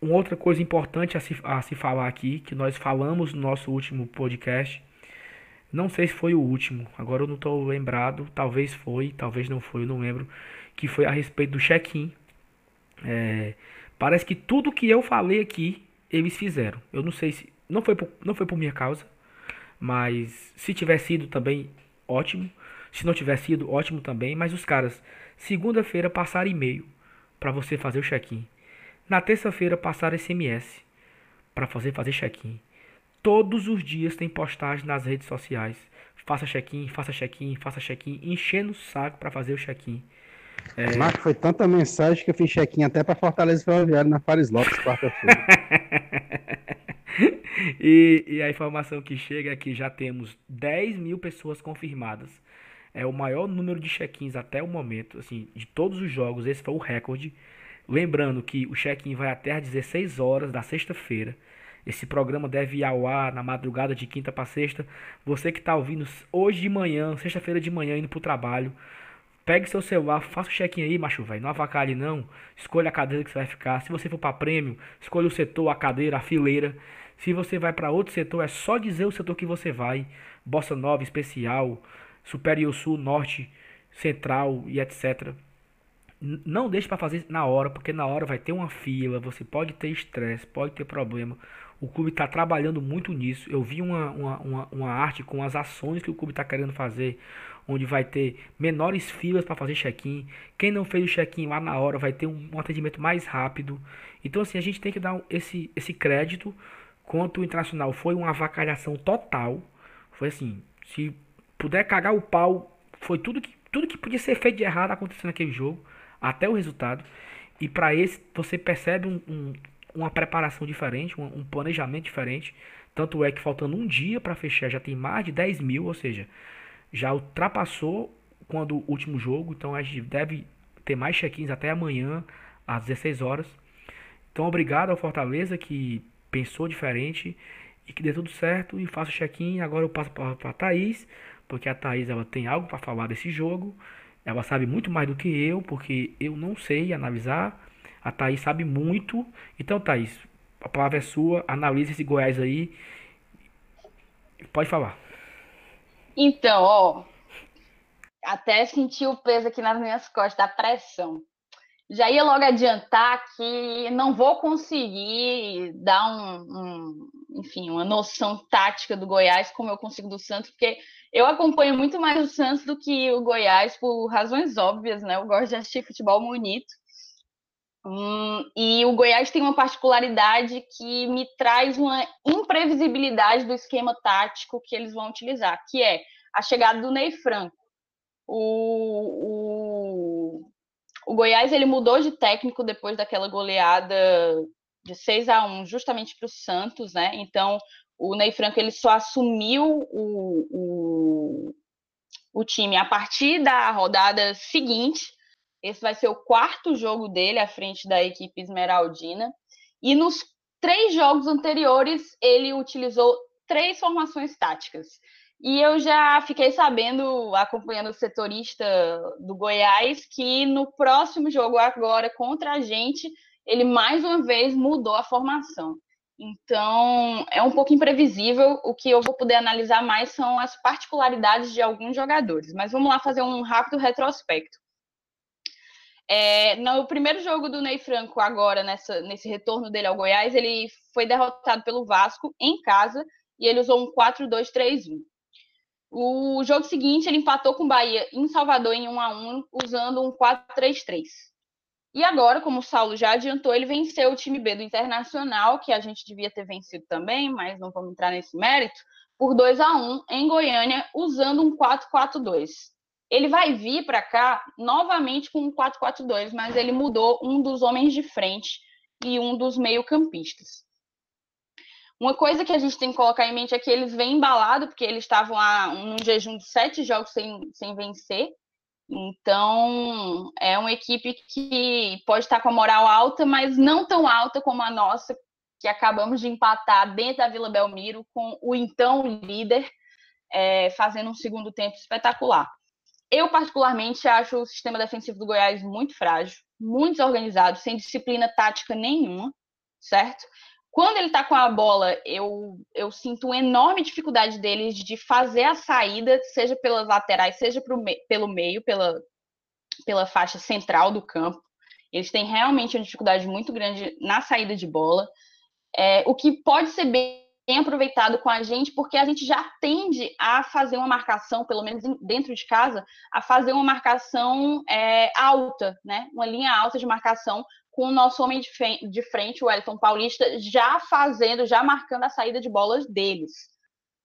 S1: uma outra coisa importante a se, a se falar aqui, que nós falamos no nosso último podcast, não sei se foi o último, agora eu não estou lembrado, talvez foi, talvez não foi, eu não lembro que foi a respeito do check-in. É, parece que tudo que eu falei aqui, eles fizeram. Eu não sei se. Não foi por, não foi por minha causa. Mas se tiver sido também, ótimo. Se não tiver sido, ótimo também. Mas os caras, segunda-feira, passaram e-mail para você fazer o check-in. Na terça-feira, passaram SMS para fazer fazer check-in. Todos os dias tem postagem nas redes sociais. Faça check-in, faça check-in, faça check-in, enchendo o saco para fazer o check-in.
S3: É... Marco, foi tanta mensagem que eu fiz check-in até para Fortaleza Ferroviário na Fares Lopes quarta-feira.
S1: e, e, a informação que chega é que já temos 10 mil pessoas confirmadas. É o maior número de check-ins até o momento, assim, de todos os jogos, esse foi o recorde. Lembrando que o check-in vai até às 16 horas da sexta-feira. Esse programa deve ir ao ar na madrugada de quinta para sexta. Você que está ouvindo hoje de manhã, sexta-feira de manhã, indo para o trabalho, Pegue seu celular, faça o check-in aí, macho velho. Não avacalhe não. Escolha a cadeira que você vai ficar. Se você for para prêmio, escolha o setor, a cadeira, a fileira. Se você vai para outro setor, é só dizer o setor que você vai. Bossa Nova, Especial, Superior Sul, Norte, Central e etc. Não deixe para fazer na hora, porque na hora vai ter uma fila, você pode ter estresse, pode ter problema. O clube está trabalhando muito nisso. Eu vi uma, uma, uma, uma arte com as ações que o clube está querendo fazer onde vai ter menores filas para fazer check-in. Quem não fez o check-in lá na hora vai ter um, um, atendimento mais rápido. Então, assim, a gente tem que dar esse, esse crédito. Quanto o Internacional foi uma avacalhação total. Foi assim, se puder cagar o pau, foi tudo que, tudo que podia ser feito de errado acontecendo naquele jogo, até o resultado. E para esse, você percebe um, um, uma preparação diferente, um, um planejamento diferente. Tanto é que faltando um dia para fechar já tem mais de 10 mil, ou seja, já ultrapassou quando o último jogo, então a gente deve ter mais check-ins até amanhã às 16 horas. Então obrigado ao Fortaleza que pensou diferente e que dê tudo certo e faça o check-in. Agora eu passo para a Thaís, porque a Thaís ela tem algo para falar desse jogo. Ela sabe muito mais do que eu, porque eu não sei analisar. A Thaís sabe muito. Então, Thaís, a palavra é sua. Analise esse Goiás aí. Pode falar.
S2: Então, ó, até senti o peso aqui nas minhas costas, da pressão. Já ia logo adiantar que não vou conseguir dar um, um, enfim, uma noção tática do Goiás como eu consigo do Santos, porque eu acompanho muito mais o Santos do que o Goiás por razões óbvias, né? Eu gosto de assistir futebol bonito. Hum, e o Goiás tem uma particularidade que me traz uma imprevisibilidade do esquema tático que eles vão utilizar, que é a chegada do Ney Franco. O, o, o Goiás ele mudou de técnico depois daquela goleada de 6 a 1 justamente para o Santos, né? Então o Ney Franco ele só assumiu o, o, o time a partir da rodada seguinte esse vai ser o quarto jogo dele à frente da equipe esmeraldina. E nos três jogos anteriores, ele utilizou três formações táticas. E eu já fiquei sabendo, acompanhando o setorista do Goiás, que no próximo jogo agora contra a gente, ele mais uma vez mudou a formação. Então, é um pouco imprevisível. O que eu vou poder analisar mais são as particularidades de alguns jogadores. Mas vamos lá fazer um rápido retrospecto. É, no primeiro jogo do Ney Franco, agora, nessa, nesse retorno dele ao Goiás, ele foi derrotado pelo Vasco em casa e ele usou um 4-2-3-1. O jogo seguinte, ele empatou com o Bahia em Salvador em 1 a 1 usando um 4-3-3. E agora, como o Saulo já adiantou, ele venceu o time B do Internacional, que a gente devia ter vencido também, mas não vamos entrar nesse mérito, por 2 a 1 em Goiânia, usando um 4-4-2. Ele vai vir para cá novamente com um 4-4-2, mas ele mudou um dos homens de frente e um dos meio-campistas. Uma coisa que a gente tem que colocar em mente é que eles vêm embalados, porque eles estavam a um jejum de sete jogos sem, sem vencer. Então, é uma equipe que pode estar com a moral alta, mas não tão alta como a nossa, que acabamos de empatar dentro da Vila Belmiro com o então líder, é, fazendo um segundo tempo espetacular. Eu, particularmente, acho o sistema defensivo do Goiás muito frágil, muito desorganizado, sem disciplina tática nenhuma, certo? Quando ele tá com a bola, eu, eu sinto uma enorme dificuldade deles de fazer a saída, seja pelas laterais, seja me, pelo meio, pela, pela faixa central do campo. Eles têm realmente uma dificuldade muito grande na saída de bola, é, o que pode ser bem tem aproveitado com a gente, porque a gente já tende a fazer uma marcação, pelo menos dentro de casa, a fazer uma marcação é, alta, né? Uma linha alta de marcação com o nosso homem de frente, o Elton Paulista, já fazendo, já marcando a saída de bolas deles.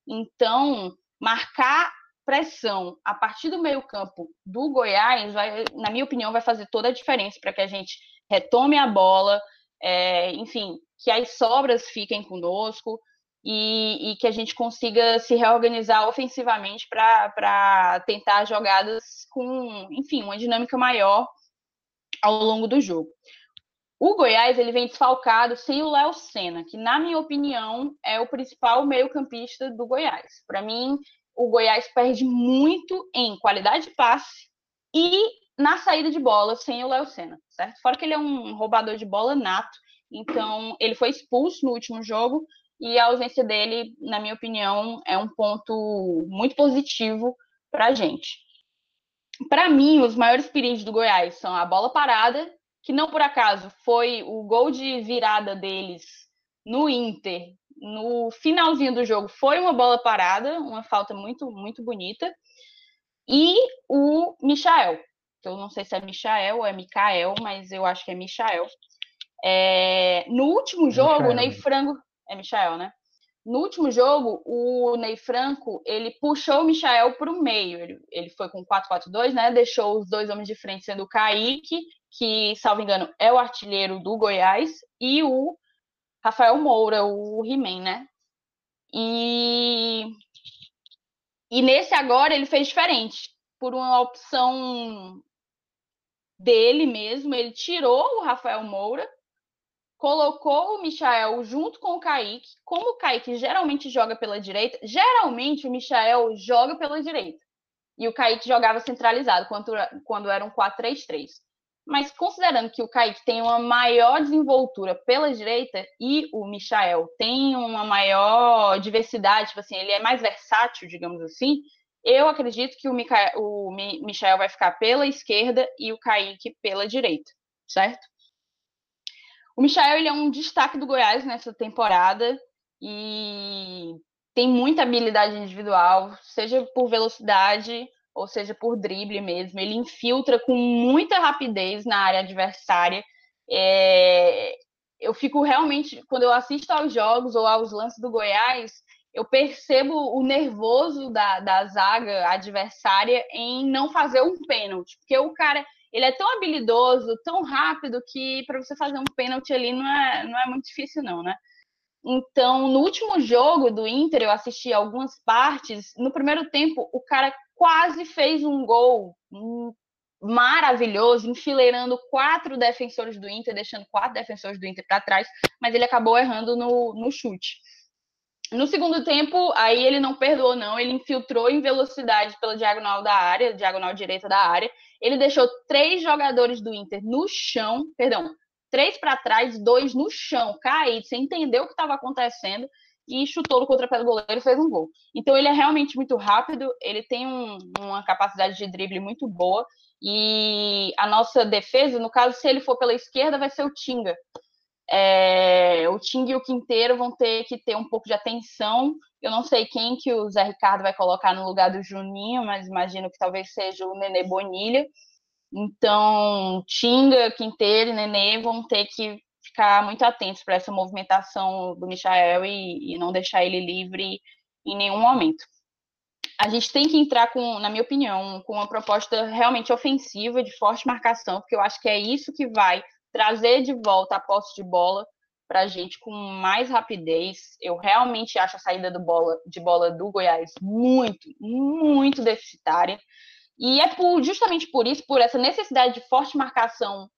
S2: Então, marcar pressão a partir do meio-campo do Goiás, vai, na minha opinião, vai fazer toda a diferença para que a gente retome a bola, é, enfim, que as sobras fiquem conosco e, e, que a gente consiga se reorganizar ofensivamente para tentar jogadas com, enfim, uma dinâmica maior ao longo do jogo. O Goiás ele vem desfalcado sem o Léo Senna, que, na minha opinião, é o principal meio-campista do Goiás. Para mim, o Goiás perde muito em qualidade de passe e na saída de bola sem o Léo Senna, certo? Fora que ele é um roubador de bola nato, então ele foi expulso no último jogo e a ausência dele, na minha opinião, é um ponto muito positivo para a gente. Para mim, os maiores perigos do Goiás são a bola parada, que não por acaso foi o gol de virada deles no Inter no finalzinho do jogo foi uma bola parada, uma falta muito, muito bonita. E o Michael, que eu não sei se é Michael ou é Micael, mas eu acho que é Michael. É, no último jogo, Michael. o Ney Franco. É Michael, né? No último jogo, o Ney Franco ele puxou o Michael para o meio. Ele, ele foi com 4-4-2, né? Deixou os dois homens de frente sendo o Kaique, que, salvo engano, é o artilheiro do Goiás, e o Rafael Moura, o He-Man, né? E, e nesse agora ele fez diferente. Por uma opção dele mesmo, ele tirou o Rafael Moura, colocou o Michael junto com o Kaique. Como o Kaique geralmente joga pela direita, geralmente o Michael joga pela direita. E o Kaique jogava centralizado quando, quando era um 4-3-3. Mas considerando que o Kaique tem uma maior desenvoltura pela direita e o Michael tem uma maior diversidade, tipo assim, ele é mais versátil, digamos assim, eu acredito que o, Michael, o Michael vai ficar pela esquerda e o Kaique pela direita, certo? O Michael ele é um destaque do Goiás nessa temporada e tem muita habilidade individual, seja por velocidade ou seja, por drible mesmo. Ele infiltra com muita rapidez na área adversária. É... Eu fico realmente, quando eu assisto aos jogos ou aos lances do Goiás, eu percebo o nervoso da, da zaga adversária em não fazer um pênalti, porque o cara ele é tão habilidoso, tão rápido que para você fazer um pênalti ali não é, não é muito difícil não, né? Então, no último jogo do Inter, eu assisti algumas partes. No primeiro tempo, o cara quase fez um gol maravilhoso, enfileirando quatro defensores do Inter, deixando quatro defensores do Inter para trás, mas ele acabou errando no, no chute. No segundo tempo, aí ele não perdoou, não. Ele infiltrou em velocidade pela diagonal da área, diagonal direita da área. Ele deixou três jogadores do Inter no chão, perdão, três para trás, dois no chão, caídos, sem entender o que estava acontecendo e chutou no contrapé do goleiro e fez um gol. Então ele é realmente muito rápido, ele tem um, uma capacidade de drible muito boa e a nossa defesa, no caso, se ele for pela esquerda, vai ser o Tinga. É, o Tinga e o Quinteiro vão ter que ter um pouco de atenção. Eu não sei quem que o Zé Ricardo vai colocar no lugar do Juninho, mas imagino que talvez seja o Nenê Bonilha. Então, Tinga, Quinteiro e Nenê vão ter que ficar muito atentos para essa movimentação do Michael e, e não deixar ele livre em nenhum momento. A gente tem que entrar com, na minha opinião, com uma proposta realmente ofensiva, de forte marcação, porque eu acho que é isso que vai trazer de volta a posse de bola para a gente com mais rapidez. Eu realmente acho a saída do bola, de bola do Goiás muito, muito deficitária. E é por, justamente por isso, por essa necessidade de forte marcação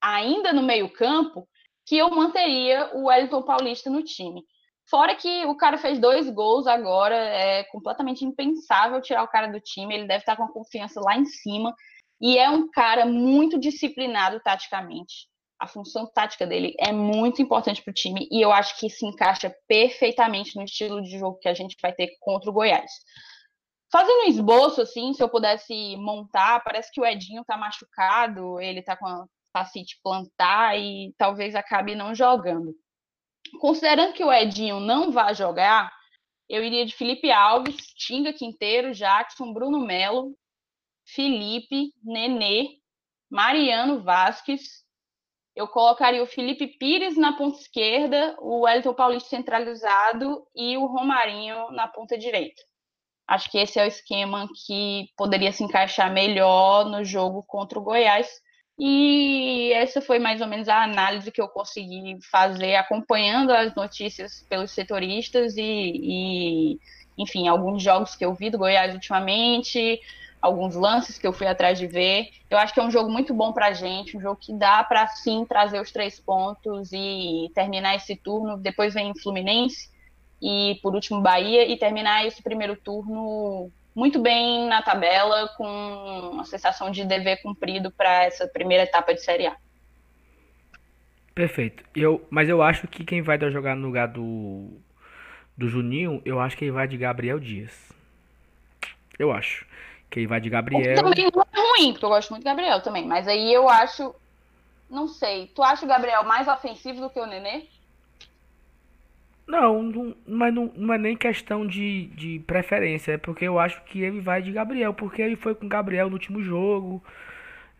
S2: ainda no meio-campo, que eu manteria o Wellington Paulista no time. Fora que o cara fez dois gols agora, é completamente impensável tirar o cara do time, ele deve estar com a confiança lá em cima, e é um cara muito disciplinado taticamente. A função tática dele é muito importante para o time, e eu acho que se encaixa perfeitamente no estilo de jogo que a gente vai ter contra o Goiás. Fazendo um esboço, assim, se eu pudesse montar, parece que o Edinho tá machucado, ele tá com a Tacite plantar e talvez acabe não jogando. Considerando que o Edinho não vai jogar, eu iria de Felipe Alves, Tinga Quinteiro, Jackson, Bruno Melo, Felipe, Nenê, Mariano Vasquez, eu colocaria o Felipe Pires na ponta esquerda, o Wellington Paulista centralizado e o Romarinho na ponta direita. Acho que esse é o esquema que poderia se encaixar melhor no jogo contra o Goiás. E essa foi mais ou menos a análise que eu consegui fazer acompanhando as notícias pelos setoristas e, e enfim, alguns jogos que eu vi do Goiás ultimamente, alguns lances que eu fui atrás de ver. Eu acho que é um jogo muito bom para gente, um jogo que dá para sim trazer os três pontos e terminar esse turno. Depois vem Fluminense e por último Bahia e terminar esse primeiro turno muito bem na tabela, com a sensação de dever cumprido para essa primeira etapa de Série A.
S1: Perfeito. Eu, mas eu acho que quem vai jogar no lugar do, do Juninho, eu acho que ele vai de Gabriel Dias. Eu acho. Que vai de Gabriel.
S2: Também não é ruim, porque eu gosto muito do Gabriel também. Mas aí eu acho. Não sei. Tu acha o Gabriel mais ofensivo do que o Nenê?
S1: Não, não mas não, não é nem questão de, de preferência. É porque eu acho que ele vai de Gabriel. Porque ele foi com o Gabriel no último jogo.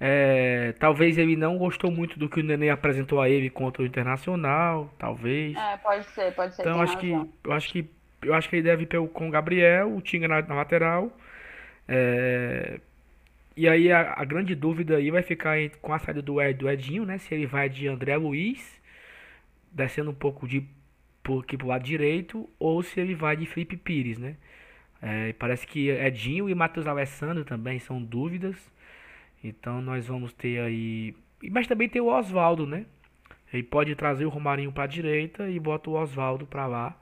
S1: É, talvez ele não gostou muito do que o Nenê apresentou a ele contra o Internacional, talvez.
S2: É, pode ser, pode ser.
S1: Então acho que, eu acho que eu acho que ele deve ir com o Gabriel, o Tinga na, na lateral é... E aí a, a, grande dúvida aí vai ficar com a saída do, Ed, do Edinho, né? Se ele vai de André Luiz, descendo um pouco de por, aqui pro lado direito, ou se ele vai de Felipe Pires, né? É, parece que Edinho e Matheus Alessandro também são dúvidas. Então nós vamos ter aí. Mas também tem o Oswaldo, né? Ele pode trazer o Romarinho para a direita e bota o Oswaldo para lá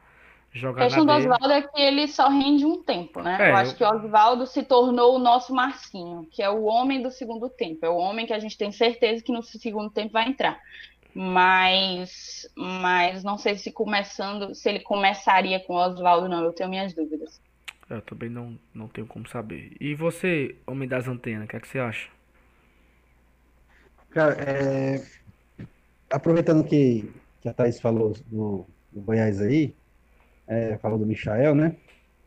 S1: jogar
S2: a questão do Oswaldo é que ele só rende um tempo, né? É, eu acho eu... que o Oswaldo se tornou o nosso Marcinho, que é o homem do segundo tempo. É o homem que a gente tem certeza que no segundo tempo vai entrar. Mas, mas não sei se começando, se ele começaria com o Oswaldo, não. Eu tenho minhas dúvidas.
S1: Eu também não, não tenho como saber. E você, homem das antenas, o que, é que você acha?
S3: Cara, é... aproveitando que, que a Thaís falou do, do Goiás aí, é, falou do Michael, né?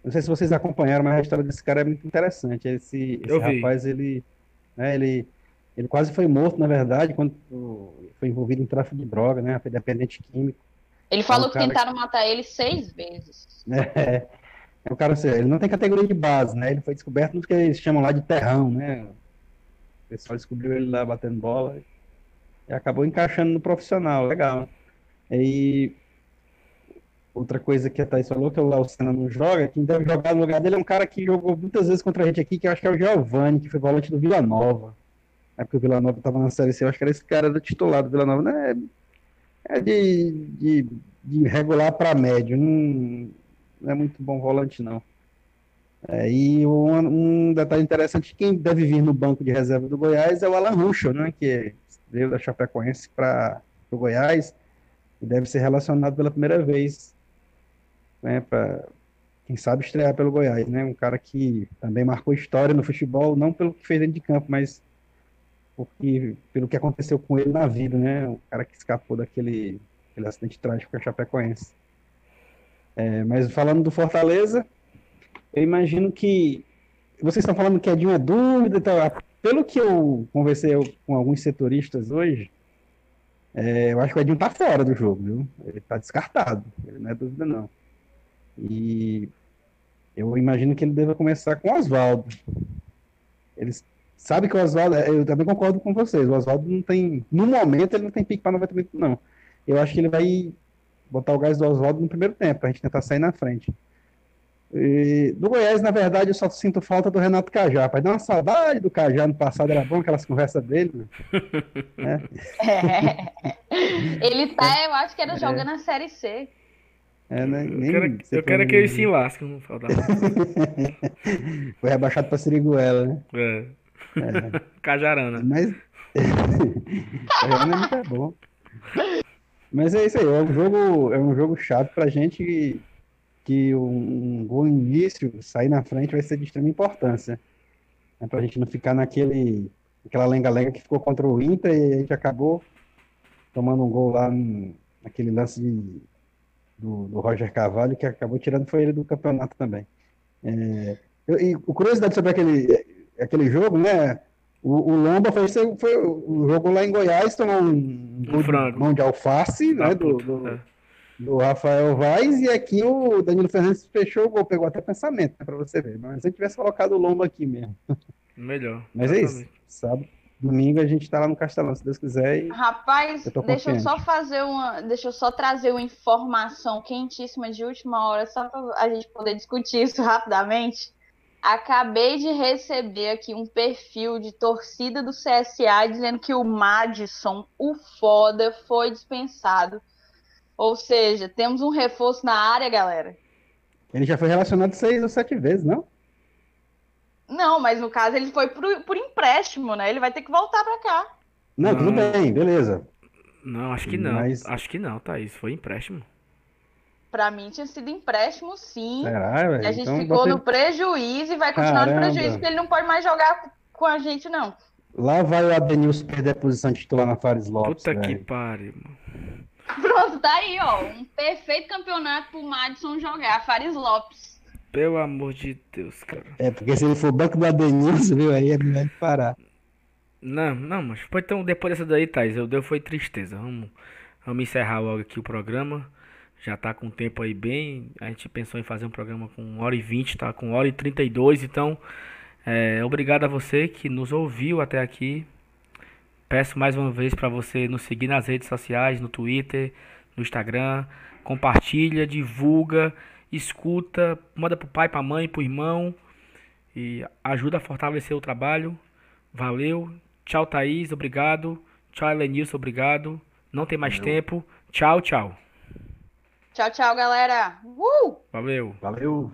S3: Não sei se vocês acompanharam, mas a história desse cara é muito interessante. Esse, esse rapaz, ele, né, ele, ele quase foi morto, na verdade, quando foi envolvido em tráfico de droga, né? Foi dependente químico.
S2: Ele falou é um que tentaram que... matar ele seis vezes.
S3: É, é um cara, assim, ele não tem categoria de base, né? Ele foi descoberto no que eles chamam lá de terrão, né? O pessoal descobriu ele lá batendo bola e acabou encaixando no profissional, legal. E outra coisa que a Thaís falou, que o Léo Senna não joga, quem deve jogar no lugar dele é um cara que jogou muitas vezes contra a gente aqui, que eu acho que é o Giovanni, que foi volante do Vila Nova. É porque o Vila Nova estava na Série C, eu acho que era esse cara do titular do Vila Nova, né? É de, de, de regular para médio, não, não, é muito bom volante, não. É, e um, um, detalhe interessante, quem deve vir no banco de reserva do Goiás é o Alan Ruschel, né? Que veio da Chapecoense para o Goiás e deve ser relacionado pela primeira vez né, para quem sabe estrear pelo Goiás, né? Um cara que também marcou história no futebol, não pelo que fez dentro de campo, mas porque, pelo que aconteceu com ele na vida, né? Um cara que escapou daquele, aquele acidente trágico com a Chapecoense. É, mas falando do Fortaleza, eu imagino que vocês estão falando que é de uma dúvida, então, pelo que eu conversei com alguns setoristas hoje, é, eu acho que o Edinho tá fora do jogo, viu? Ele tá descartado, ele não é dúvida não. E eu imagino que ele deva começar com o Oswaldo. Eles sabem que o Oswaldo, é, eu também concordo com vocês, o Oswaldo não tem, no momento, ele não tem pique para 90 minutos, não. Eu acho que ele vai botar o gás do Oswaldo no primeiro tempo, para a gente tentar sair na frente. E, do Goiás, na verdade, eu só sinto falta do Renato Cajá. Pai, dá uma saudade do Cajá no passado, era bom aquelas conversas dele.
S2: Né? É. Ele tá, eu acho que era é. jogando a Série C.
S1: É, né? Nem eu quero, eu quero que ele se lasque no
S3: Foi rebaixado pra Siriguela, né?
S1: É. é. Cajarana.
S3: Mas. Cajarana é muito bom. Mas é isso aí, é um jogo, é um jogo chato pra gente que, que um, um gol início, sair na frente, vai ser de extrema importância. É pra gente não ficar naquele. aquela lenga-lenga que ficou contra o Inter e a gente acabou tomando um gol lá naquele lance de do, do, Roger Carvalho, que acabou tirando foi ele do campeonato também. É, e curiosidade sobre aquele, aquele jogo, né? O, o Lomba foi, foi, o jogo lá em Goiás, tomou um,
S1: Um frango.
S3: mão de alface,
S1: Da
S3: né? Do, do,
S1: é.
S3: do Rafael Vaz, e aqui o Danilo Fernandes fechou o gol, pegou até pensamento, né, pra você ver. Mas se eu tivesse colocado o Lomba aqui mesmo.
S1: Melhor.
S3: Mas é isso.
S1: exatamente.
S3: Sábado, domingo a gente tá lá no Castelão, se Deus quiser.
S2: Rapaz,
S3: Eu
S2: deixa eu só fazer uma, deixa eu só trazer uma informação quentíssima de última hora, só para a gente poder discutir isso rapidamente. Acabei de receber aqui um perfil de torcida do CSA dizendo que o Madison, o foda, foi dispensado. Ou seja, temos um reforço na área, galera.
S3: Ele já foi relacionado seis ou sete vezes, não?
S2: Não, mas no caso ele foi por, por empréstimo, né? Ele vai ter que voltar para cá.
S3: Não, tudo
S1: Não.
S3: bem, beleza.
S1: Não, acho que não.
S3: Mas-
S1: Acho que não, Thaís. Foi empréstimo.
S2: Para mim tinha sido empréstimo, sim.
S3: Será,
S2: E a gente
S3: Então,
S2: ficou
S3: bota
S2: no prejuízo e vai continuar no
S3: Caramba.
S2: prejuízo, porque ele não pode mais jogar com a gente, não.
S3: Lá vai o Adenilson perder a posição titular na Fares Lopes,
S1: Puta que
S3: velho.
S1: pariu, mano.
S2: Pronto, tá aí, ó. Um perfeito campeonato pro Madison jogar. Fares Lopes.
S1: Pelo amor de Deus, cara.
S3: É, porque se ele for banco do Adenilson, viu, aí é melhor parar.
S1: Não, não, mas foi então depois dessa daí, Thaís, eu deu foi tristeza. Vamos, vamos encerrar logo aqui o programa. Já tá com o tempo aí bem. A gente pensou em fazer um programa com 1 hora e 20, tá com 1 hora e 32, então é, obrigado a você que nos ouviu até aqui. Peço mais uma vez para você nos seguir nas redes sociais, no Twitter, no Instagram, compartilha, divulga, escuta, manda pro pai, pra mãe, pro irmão e ajuda a fortalecer o trabalho. Valeu. Tchau, Thaís. Obrigado. Tchau, Elenilson. Obrigado. Não tem mais tempo. Tchau, tchau.
S2: Tchau, tchau, galera. Uh!
S1: Valeu.
S3: Valeu.